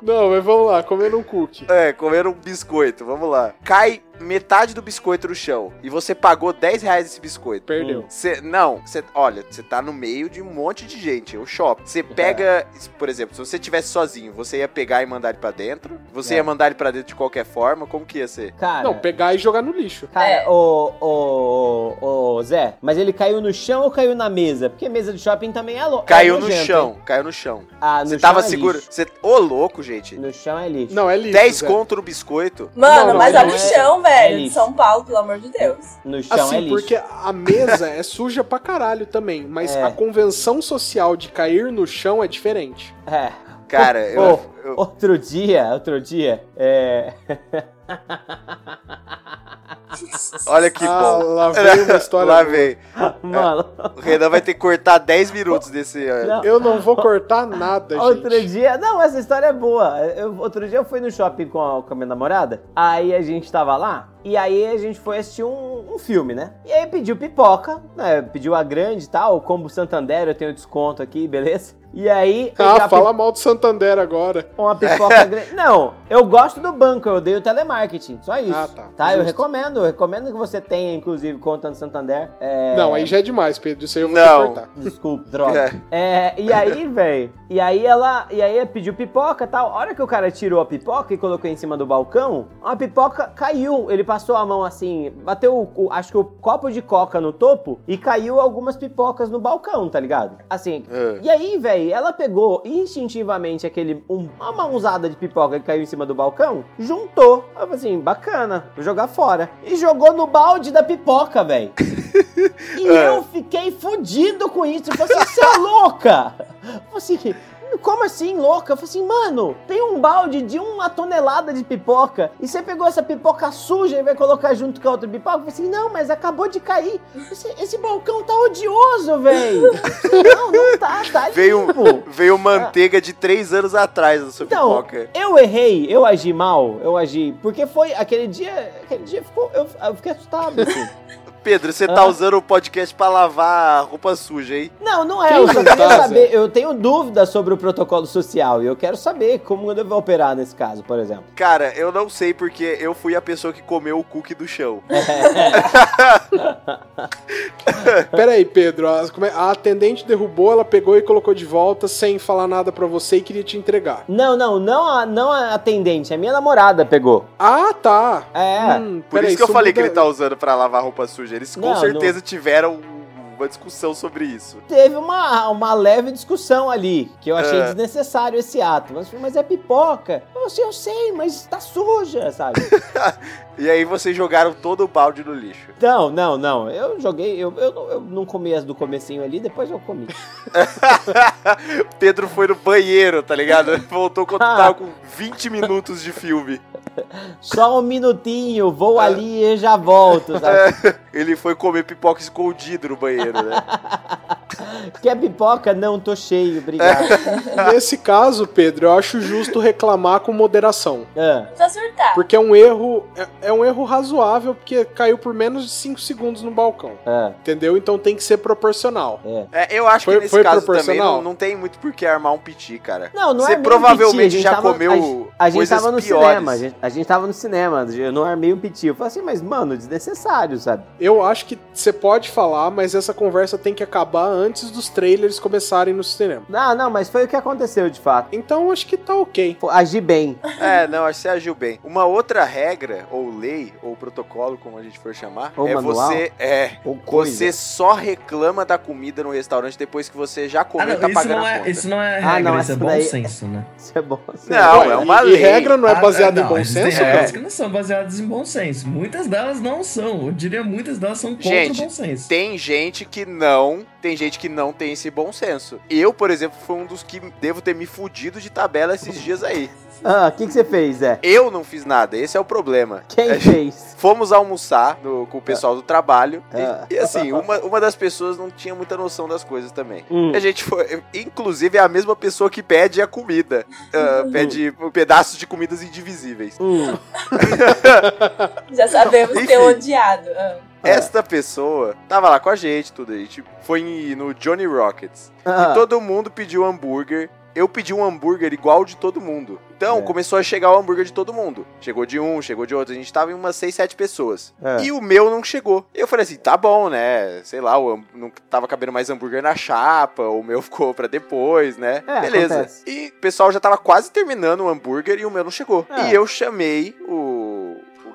Não, mas vamos lá, comendo um cookie. É, comendo um biscoito, vamos lá. Cai metade do biscoito no chão e você pagou 10 reais esse biscoito. Perdeu. Cê, não, cê, olha, você tá no meio de um monte de gente, é o shopping. Você pega, por exemplo, se você tivesse sozinho, você ia pegar e mandar ele pra dentro? Você É. ia mandar ele pra dentro de qualquer forma? Como que ia ser? Cara, Não, pegar e jogar no lixo. cara, É. ô, ô, ô, Zé, mas ele caiu no chão ou caiu na mesa? Porque mesa de shopping também é louco. Caiu no chão, caiu no chão. Ah, no Você tava é seguro. Você, ô louco, gente. No chão é lixo. Não, é lixo. 10 Zé. conto no biscoito. Mano, Não, não, mas não olha o é- chão, é velho. lixo. São Paulo, pelo amor de Deus. No chão é Assim, lixo. porque a mesa é suja pra caralho também, mas É. a convenção social de cair no chão é diferente. É. Cara, eu, eu- Outro dia, outro dia, é... olha que ah, bom. lá vem uma história. Lá. Mano, O Renan vai ter que cortar 10 minutos desse. uh, Não. Eu não vou cortar nada, Outro gente. dia. Não, essa história é boa. Eu- outro dia eu fui no shopping com a, com a minha namorada. Aí a gente tava lá. E aí a gente foi assistir um, um filme, né? E aí pediu pipoca, né? Pediu a grande e tal. O combo Santander, eu tenho desconto aqui, beleza? E aí. Ah, fala mal do Santander agora. Uma pipoca grande. Não, eu gosto do banco, eu odeio o telemarketing. Só isso. Ah, tá. Tá, eu recomendo. Eu recomendo que você tenha, inclusive, conta no Santander. É... Não, aí já é demais, Pedro. Isso aí eu vou Não. cortar. Desculpa, droga. É, e aí, velho, e aí ela, e aí pediu pipoca e tal. A hora que o cara tirou a pipoca e colocou em cima do balcão, a pipoca caiu. Ele passou a mão assim, bateu, o, o- acho que o copo de coca no topo e caiu algumas pipocas no balcão, tá ligado? Assim. É. E aí, velho, ela pegou instintivamente aquele, um- uma mãozada de pipoca que caiu em cima do balcão, juntou. Eu falei assim, bacana, vou jogar fora. E jogou no balde da pipoca, velho. E É. eu fiquei fudido com isso. Eu falei assim, você é louca? Eu falei assim, como assim, louca? Eu falei assim, mano, tem um balde de uma tonelada de pipoca e você pegou essa pipoca suja e vai colocar junto com a outra pipoca? Eu falei assim, não, mas acabou de cair. Esse, esse balcão tá odioso, velho. Não, não tá, tá Veio, limpo. veio manteiga de 3 anos atrás na sua Então, pipoca. eu errei, eu agi mal, eu agi, porque foi aquele dia, aquele dia ficou, eu, eu fiquei assustado, assim. Pedro, você tá Ah. usando o podcast pra lavar roupa suja, hein? Não, não é. Eu tá, saber. Eu tenho dúvidas sobre o protocolo social e eu quero saber como eu devo operar nesse caso, por exemplo. Cara, eu não sei porque eu fui a pessoa que comeu o cookie do chão. Pera aí, Pedro. A, é- a atendente derrubou, ela pegou e colocou de volta sem falar nada pra você e queria te entregar. Não, não, não a, não a atendente, a minha namorada pegou. Ah, tá. É. Hum, Por isso aí, que eu falei que muda- ele tá usando pra lavar roupa suja. Eles com Não, certeza tiveram uma discussão sobre isso. Teve uma, uma leve discussão ali, que eu achei É. desnecessário esse ato. Mas, mas é pipoca. Eu sei, eu sei, mas tá suja, sabe? E aí vocês jogaram todo o balde no lixo. não, não, não. Eu joguei, eu, eu, não- eu não comi as do comecinho ali, depois eu comi. Pedro foi no banheiro, tá ligado? Ele voltou quando Ah. tava com 20 minutos de filme. Só um minutinho, vou ali e já volto, sabe? Ele foi comer pipoca escondido no banheiro, né? Quer pipoca? Não, tô cheio, obrigado. Nesse caso, Pedro, eu acho justo reclamar com moderação. Ah, surtar. Porque é um erro, é, é um erro razoável, porque caiu por menos de 5 segundos no balcão. ah, Entendeu? Então tem que ser proporcional. é. É, eu acho Foi- que nesse foi caso também proporcional? não, não tem muito por que armar um piti, cara. Não, não Você é provavelmente piti, já tava- comeu a gente- A gente coisas tava no piores. cinema, a gente, a gente tava no cinema, eu não armei um piti. Eu falei assim, mas mano, desnecessário, sabe? Eu acho que você pode falar, mas essa conversa tem que acabar antes dos trailers começarem no cinema. Não, não, mas foi o que aconteceu de fato. Então acho que tá ok. Pô, Agi bem. É, não, acho que você agiu bem. Uma outra regra, ou lei, ou protocolo, como a gente for chamar, Ou é manual. você. É. Ou coisa. Você só reclama da comida no restaurante depois que você já Ah, comeu e não, tá isso pagando não, a é, conta. isso não é Ah, regra, não, isso é bom daí- senso, né? Isso é bom. é Não, é uma e, lei. E regra não é Ah, baseada não, em bom senso, regras cara? que não são baseadas em bom senso. Muitas delas não são. Eu diria muitas delas são contra Gente, o bom senso. Tem gente que não, tem gente que não tem esse bom senso. Eu, por exemplo, fui um dos que devo ter me fudido de tabela esses dias aí. Ah, o que, que você fez, Zé? Eu não fiz nada, esse é o problema. Quem É, fez? Fomos almoçar no- com o pessoal do trabalho. e- Ah. E, assim, uma, uma das pessoas não tinha muita noção das coisas também. Hum. A gente foi. Inclusive, é a mesma pessoa que pede a comida. ah, pede pedaços de comidas indivisíveis. Hum. Já sabemos Enfim. ter um odiado. Ah. Esta pessoa tava lá com a gente, tudo aí. Tipo, foi em- no Johnny Rockets. Ah, E todo mundo pediu hambúrguer. Eu pedi um hambúrguer igual de todo mundo. Então É. começou a chegar o hambúrguer de todo mundo. Chegou de um, chegou de outro. A gente tava em umas 6, 7 pessoas. É. E o meu não chegou. Eu falei assim: tá bom, né? Sei lá, não tava cabendo mais hambúrguer na chapa. O meu ficou pra depois, né? É, Beleza. acontece. E o pessoal já tava quase terminando o hambúrguer e o meu não chegou. É. E eu chamei o.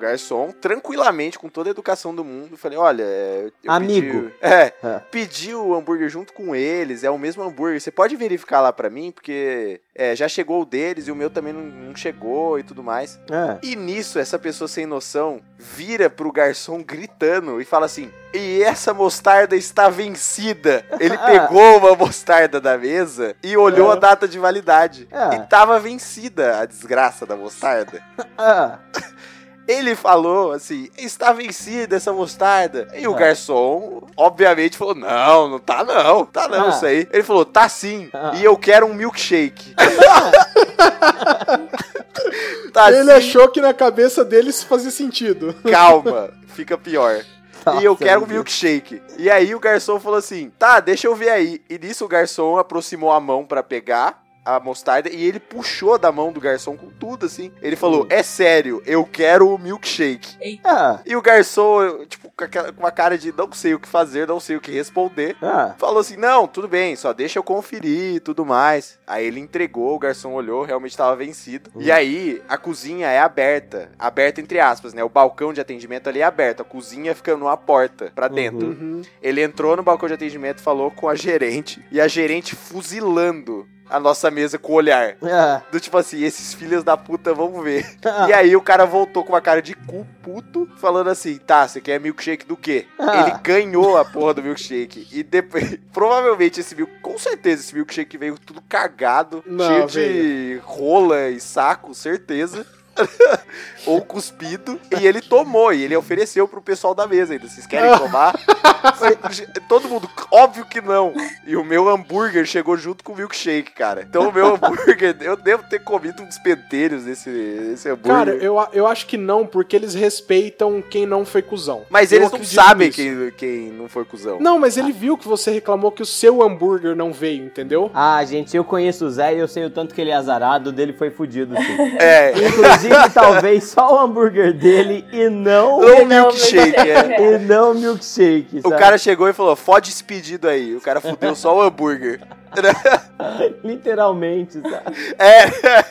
Garçom, tranquilamente, com toda a educação do mundo, falei: Olha, é, eu Amigo. Pedi, é, É. pedi o hambúrguer junto com eles, é o mesmo hambúrguer. Você pode verificar lá pra mim, porque é, já chegou o deles e o meu também não, não chegou e tudo mais. é. E nisso, essa pessoa sem noção vira pro garçom gritando e fala assim: E essa mostarda está vencida. Ele pegou uma mostarda da mesa e olhou É. a data de validade. É. E tava vencida a desgraça da mostarda. Ah, Ele falou assim: está vencida essa mostarda. E o Ah. garçom, obviamente, falou: não, não tá não, tá não Ah. isso aí. Ele falou: tá sim, Ah. e eu quero um milkshake. tá Ele sim, achou que na cabeça dele isso fazia sentido. calma, fica pior. e eu quero um milkshake. E aí o garçom falou assim: tá, deixa eu ver aí. E nisso o garçom aproximou a mão pra pegar a mostarda e ele puxou da mão do garçom com tudo assim. Ele falou: Hum. é sério, eu quero o milkshake. Ah, E o garçom, tipo, com uma cara de não sei o que fazer, não sei o que responder. ah. Falou assim: não, tudo bem, só deixa eu conferir e tudo mais. Aí ele entregou, o garçom olhou, realmente estava vencido. E aí a cozinha é aberta. Aberta entre aspas, né? O balcão de atendimento ali é aberto. A cozinha fica numa porta pra dentro. Uhum. Ele entrou no balcão de atendimento, falou com a gerente. E a gerente fuzilando a nossa mesa com o olhar. Ah, Do tipo assim, esses filhos da puta vão ver. ah. E aí o cara voltou com uma cara de cu puto, falando assim, tá, você quer milkshake do quê? Ah. Ele ganhou a porra do milkshake. E depois, provavelmente esse milk, com certeza esse milkshake veio tudo cagado, Não, cheio de rola e saco, certeza. ou cuspido, e ele tomou, e ele ofereceu pro pessoal da mesa ainda. Vocês querem tomar? Todo mundo, óbvio que não. E o meu hambúrguer chegou junto com o milkshake, cara. Então o meu hambúrguer, eu devo ter comido uns pentelhos desse, desse hambúrguer. Cara, eu, eu acho que não, porque eles respeitam quem não foi cuzão. Mas Eu eles não sabem nisso. quem, quem não foi cuzão. Não, mas ele viu que você reclamou que o seu hambúrguer não veio, entendeu? Ah, gente, eu conheço o Zé e eu sei o tanto que ele é azarado, o dele foi fudido, sim. É, Inclusive, talvez só o hambúrguer dele e não, ou não, milkshake, é. e não o milkshake, O sabe? cara chegou e falou: fode esse pedido aí. O cara fudeu só o hambúrguer. Literalmente, sabe? É.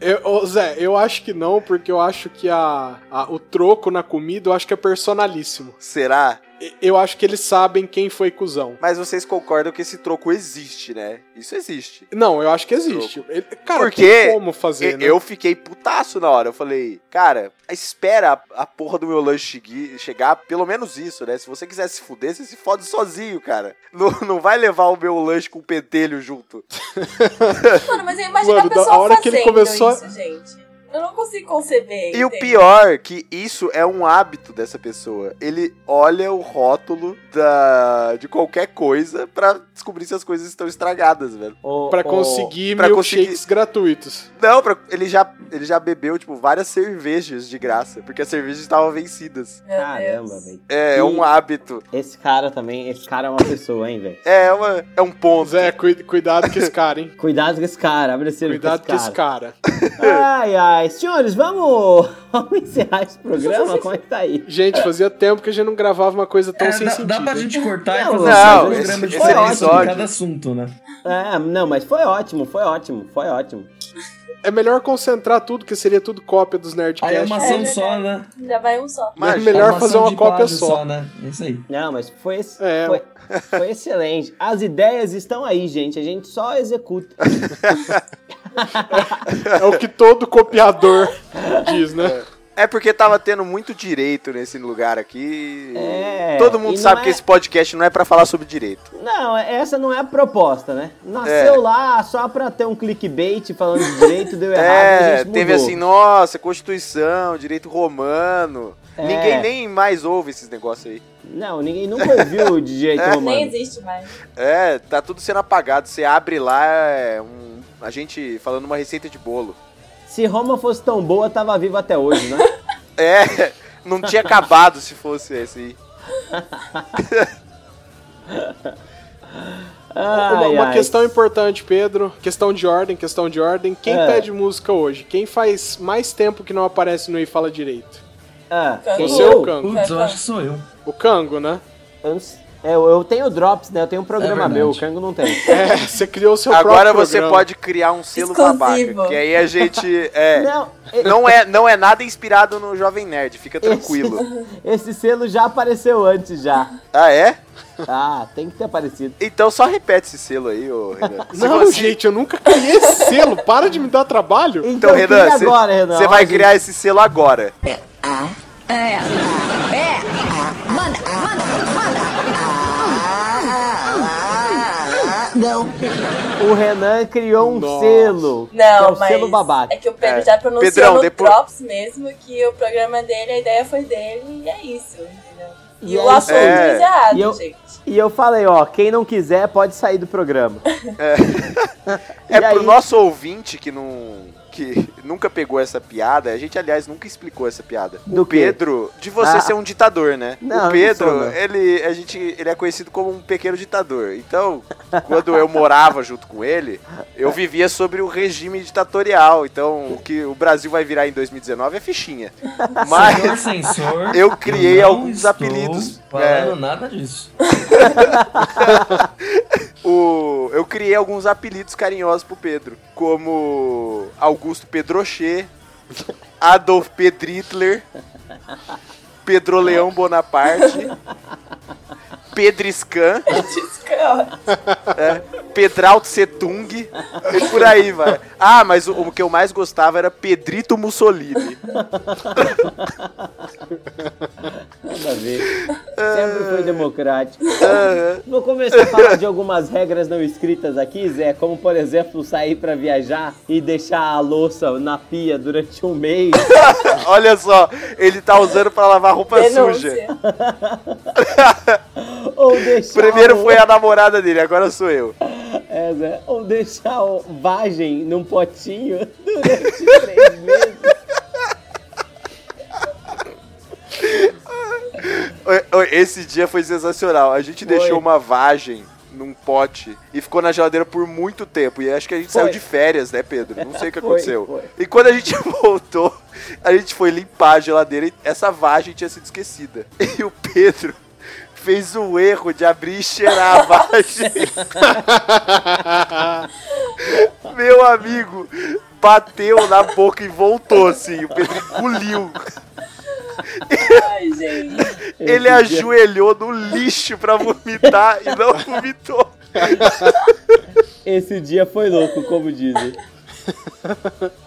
Eu, ô, Zé, eu acho que não, porque eu acho que a, a- o troco na comida eu acho que é personalíssimo. Será? Eu acho que eles sabem quem foi cuzão. Mas vocês concordam que esse troco existe, né? Isso existe. Não, eu acho que existe. Ele- cara, Porque tem como fazer, E- né? Eu fiquei putaço na hora. Eu falei, cara, espera a, a porra do meu lanche chegar, pelo menos isso, né? Se você quiser se fuder, você se fode sozinho, cara. Não, não vai levar o meu lanche com pentelho junto. Mano, mas imagina Mano, a da pessoa hora que ele começou a- isso, gente. Eu não consigo conceber. E o pior, que isso é um hábito dessa pessoa. Ele olha o rótulo da, de qualquer coisa pra descobrir se as coisas estão estragadas, velho. O- Pra o- conseguir pra milkshakes conseguir- gratuitos. Não, pra- ele, já, ele já bebeu, tipo, várias cervejas de graça, porque as cervejas estavam vencidas. Caramba, velho. É, é um hábito. Esse cara também, esse cara é uma pessoa, hein, velho? É, uma, é um ponto. Zé, cui- cuidado com esse cara, hein? Cuidado com esse cara, abre esse Cuidado com esse cara. Ai, ai. Senhores, vamos, vamos encerrar esse programa? Como é que tá aí? Gente, fazia tempo que a gente não gravava uma coisa tão É, sem dá, sentido. dá pra gente cortar Não, e fazer não, um programa episódio- de cada assunto, né? É, não, mas foi ótimo, foi ótimo, foi ótimo. É melhor concentrar tudo, que seria tudo cópia dos Aí é Nerdcast. uma É ação verdade. só, né? Ainda vai um só. Mas É melhor uma fazer uma cópia plágio só. né? É isso aí. Não, mas foi, É. foi, foi excelente. As ideias estão aí, gente. A gente só executa. É o que todo copiador diz, né? É porque tava tendo muito direito nesse lugar aqui. É, Todo mundo sabe não que é- esse podcast não é pra falar sobre direito. Não, essa não é a proposta, né? Nasceu É. lá só pra ter um clickbait falando de direito, deu errado. a É, teve assim, nossa, Constituição, direito romano. É. Ninguém nem mais ouve esses negócios aí. Não, ninguém nunca ouviu de direito É. Nem romano. existe mais. É, tá tudo sendo apagado. Você abre lá, é um, a gente falando uma receita de bolo. Se Roma fosse tão boa, tava viva até hoje, né? É, não tinha acabado se fosse esse aí. uma Ai, uma ai. questão importante, Pedro. Questão de ordem, questão de ordem. Quem É. pede música hoje? Quem faz mais tempo que não aparece no E Fala Direito? Ah, quem Você ou o Cango? Putz, eu acho que sou eu. O Cango, né? Eu, não é, eu, eu tenho drops, né? Eu tenho um programa verdade. meu, o Cango não tem. É, você criou o seu Agora próprio você programa. pode criar um selo Exclusivo. babaca. Que aí a gente. É, Não, não, é, não é nada inspirado no Jovem Nerd, fica tranquilo. esse selo já apareceu antes já. Ah, é? Ah, tem que ter aparecido. Então só repete esse selo aí, ô Renan. Não, você- gente, eu nunca criei esse selo. Para de me dar trabalho. Então, cria Renan, você agora, Renan. você Ó, vai gente, criar esse selo agora. O Renan criou um Nossa. selo. é Não, o mas selo babaca. é que o Pedro É. já pronunciou Pedrão, no depois- Drops mesmo que o programa dele, a ideia foi dele e é isso, entendeu? E, E o é assunto isso aí. é errado, E eu- gente. E eu falei, ó, quem não quiser pode sair do programa. É E pro aí? nosso ouvinte que não. Que nunca pegou essa piada, a gente, aliás, nunca explicou essa piada. Do o quê? Pedro, de você Ah. ser um ditador, né? Não, o não Pedro, sou, não. ele, a gente, ele é conhecido como um pequeno ditador. Então, quando eu morava junto com ele, eu vivia sobre o regime ditatorial. Então, o que o Brasil vai virar em 2019 é fichinha. Mas eu criei não alguns estou apelidos. Falando É. nada disso. o, eu criei alguns apelidos carinhosos pro Pedro, como Augusto Pedrocher, Adolf Pedritler, Pedro Leão Bonaparte, Pedriscan, Descansa. Pedralto Setung, E por aí, vai. Ah, mas o, o que eu mais gostava era Pedrito Mussolini. Nada a ver. Sempre foi democrático. Vou começar a falar de algumas regras não escritas aqui, Zé, como por exemplo sair pra viajar e deixar a louça na pia durante um mês. Olha só, ele tá usando pra lavar roupa suja. Ou deixar. Primeiro o- foi a namorada dele, agora sou eu. É, Zé. Ou deixar o vagem num potinho durante três meses. Esse dia foi sensacional. A gente Foi. deixou uma vagem num pote e ficou na geladeira por muito tempo. E acho que a gente Foi. saiu de férias, né, Pedro? Não sei o que Foi, aconteceu. E quando a gente voltou, a gente foi limpar a geladeira e essa vagem tinha sido esquecida. E o Pedro fez o erro de abrir e cheirar a vagem. Meu amigo bateu na boca e voltou assim. O Pedro engoliu. Ai, gente. Ele Esse dia- ajoelhou no lixo pra vomitar e não vomitou. Esse dia foi louco, como dizem.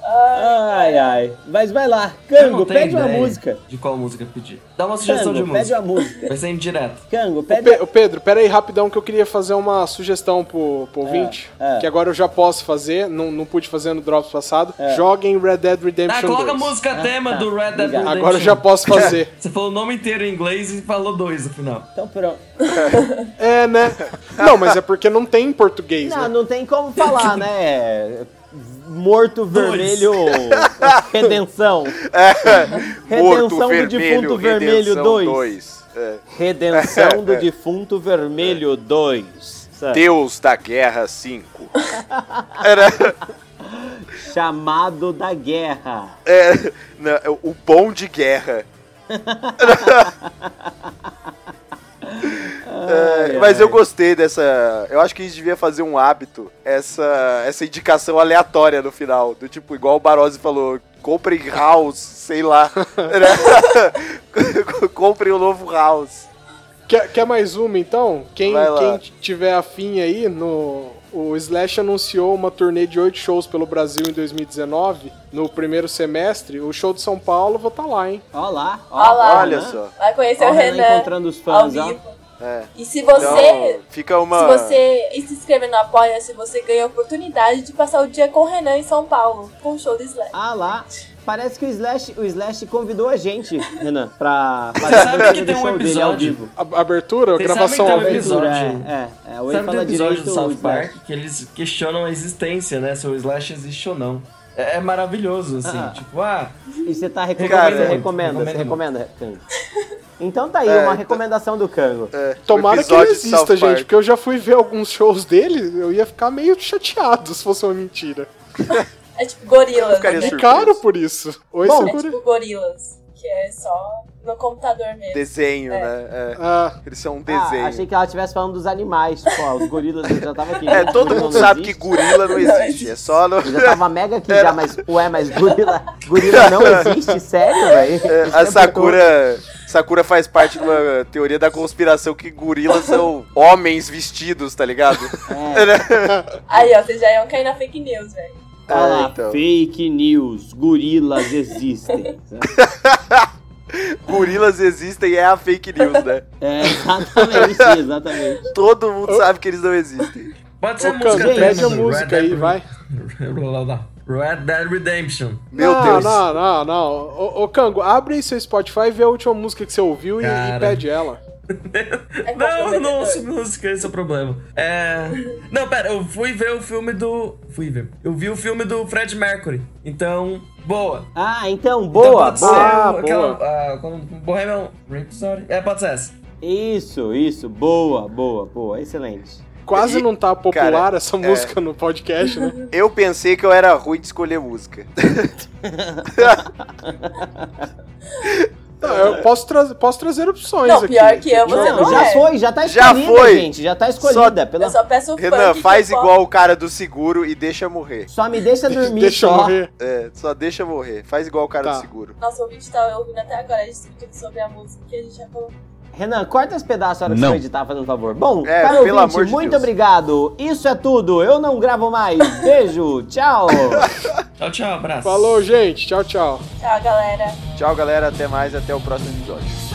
Ai, ai. Mas vai lá, Cango, pede uma música. De qual música pedir? Dá uma sugestão Cango, de pede música. uma música. Vai ser indireto. Cango, pede Pe- ô, Pedro, pera aí rapidão que eu queria fazer uma sugestão pro, pro ouvinte. é. Que agora eu já posso fazer, não, não pude fazer no Drops passado. É. Joguem Red Dead Ah, Redemption coloca a 2. música tema do Red Dead. Redemption. Agora eu já posso fazer. Você falou o nome inteiro em inglês e falou dois no final. Então pronto. é, né? Não, mas é porque não tem em português, Não, né? não tem como falar, né? Morto. Vermelho Redenção. Morto Redenção do Vermelho, Defunto Vermelho Redenção 2. 2. É. Redenção do Defunto Vermelho 2. Sabe? Deus da Guerra 5. Era Chamado da Guerra. é, não, é o bom de guerra. É, mas eu gostei dessa. Eu acho que a gente devia fazer um hábito, essa, essa indicação aleatória no final. Do tipo, igual o Barose falou, comprem House, sei lá. comprem o novo House. Quer, quer mais uma então? Quem, quem tiver afim aí, no, o Slash anunciou uma turnê de oito shows pelo Brasil em 2019, no primeiro semestre. O show de São Paulo, vou estar lá, hein? Ó lá. ó, Ó lá. Olha só. Vai conhecer Ó, o Renan Renan encontrando os ao fãs, ó. É. E se você, Então, fica uma. se você se inscrever no Apoia-se, você ganha a oportunidade de passar o dia com o Renan em São Paulo, com o show do Slash. Ah lá. Parece que o Slash, o Slash convidou a gente, Renan, pra fazer que tem um show dele ao episódio? vivo. A, abertura, Vocês gravação ao um vivo. episódio- É, é, é. Sabe fala episódio direito do South. Park que eles questionam a existência, né? Se o Slash existe ou não. É, é maravilhoso, assim. Ah. Tipo, ah, E você tá recomendando, Cara, você recomenda, você recomendo recomenda. Então tá aí, É, uma então- recomendação do Cango. É, Tomara que ele exista, gente, Park. porque eu já fui ver alguns shows dele, eu ia ficar meio chateado se fosse uma mentira. É tipo Gorilas, né? É caro por isso. Oi, Bom, É tipo Gorilas, que é só no computador mesmo. Desenho, É. né? É. Ah, Eles são um Ah, desenho. achei que ela estivesse falando dos animais. Tipo, ó, os gorilas eu já tava aqui. É, todo mundo sabe que existe. gorila não existe. É só no. Eu já tava mega aqui já, mas, ué, mas gorila, gorila não existe? Sério, velho? É, A Sakura. Sakura faz parte de uma teoria da conspiração que gorilas são homens vestidos, tá ligado? É, Aí, ó, vocês já iam cair na fake news, velho. Olha lá, É, então. fake news, gorilas existem. Gorilas existem é a fake news, né? É, exatamente, exatamente. Todo mundo sabe que eles não existem. pode ser ô, música pede a música aí, vai. Red Dead Redemption. Meu não, Deus. Não, não, não. Ô, ô, Cango, abre aí seu Spotify e vê a última música que você ouviu e, e pede ela. É Não, não ouço música, esse é o problema. É. Não, pera, eu fui ver o filme do. Fui ver. Eu vi o filme do Fred Mercury. Então, boa. Ah, então, Então boa, pode boa. ser Ah, aquela. boa. ah, como- Bohemian Rhapsody. É, pode ser essa. Isso, isso, boa, boa, boa, excelente. Quase E- não tá popular cara, essa é. música no podcast, né? Eu pensei que eu era ruim de escolher música. Não, eu posso, tra posso trazer opções Não, aqui. pior que eu, você Não, não já é. foi, já tá Já escolhida, foi. gente, já tá escolhida. Pela... Eu só peço o Renan, faz igual o cara do seguro e deixa morrer. Só me deixa dormir Deixa eu só. morrer. É, só deixa morrer. Faz igual o cara Tá. do seguro. Nosso ouvinte tá ouvindo até agora, a gente discutindo sobre a música que a gente já falou. Renan, corta esse pedaço na hora que Não. você editar, fazendo um favor. Bom, É, caro pelo ouvinte, amor de muito Deus. obrigado. Isso é tudo. Eu não gravo mais. Beijo. Tchau. Tchau, tchau, abraço. Falou, gente. Tchau, tchau. Tchau, galera. Tchau, galera. Até mais. Até o próximo episódio.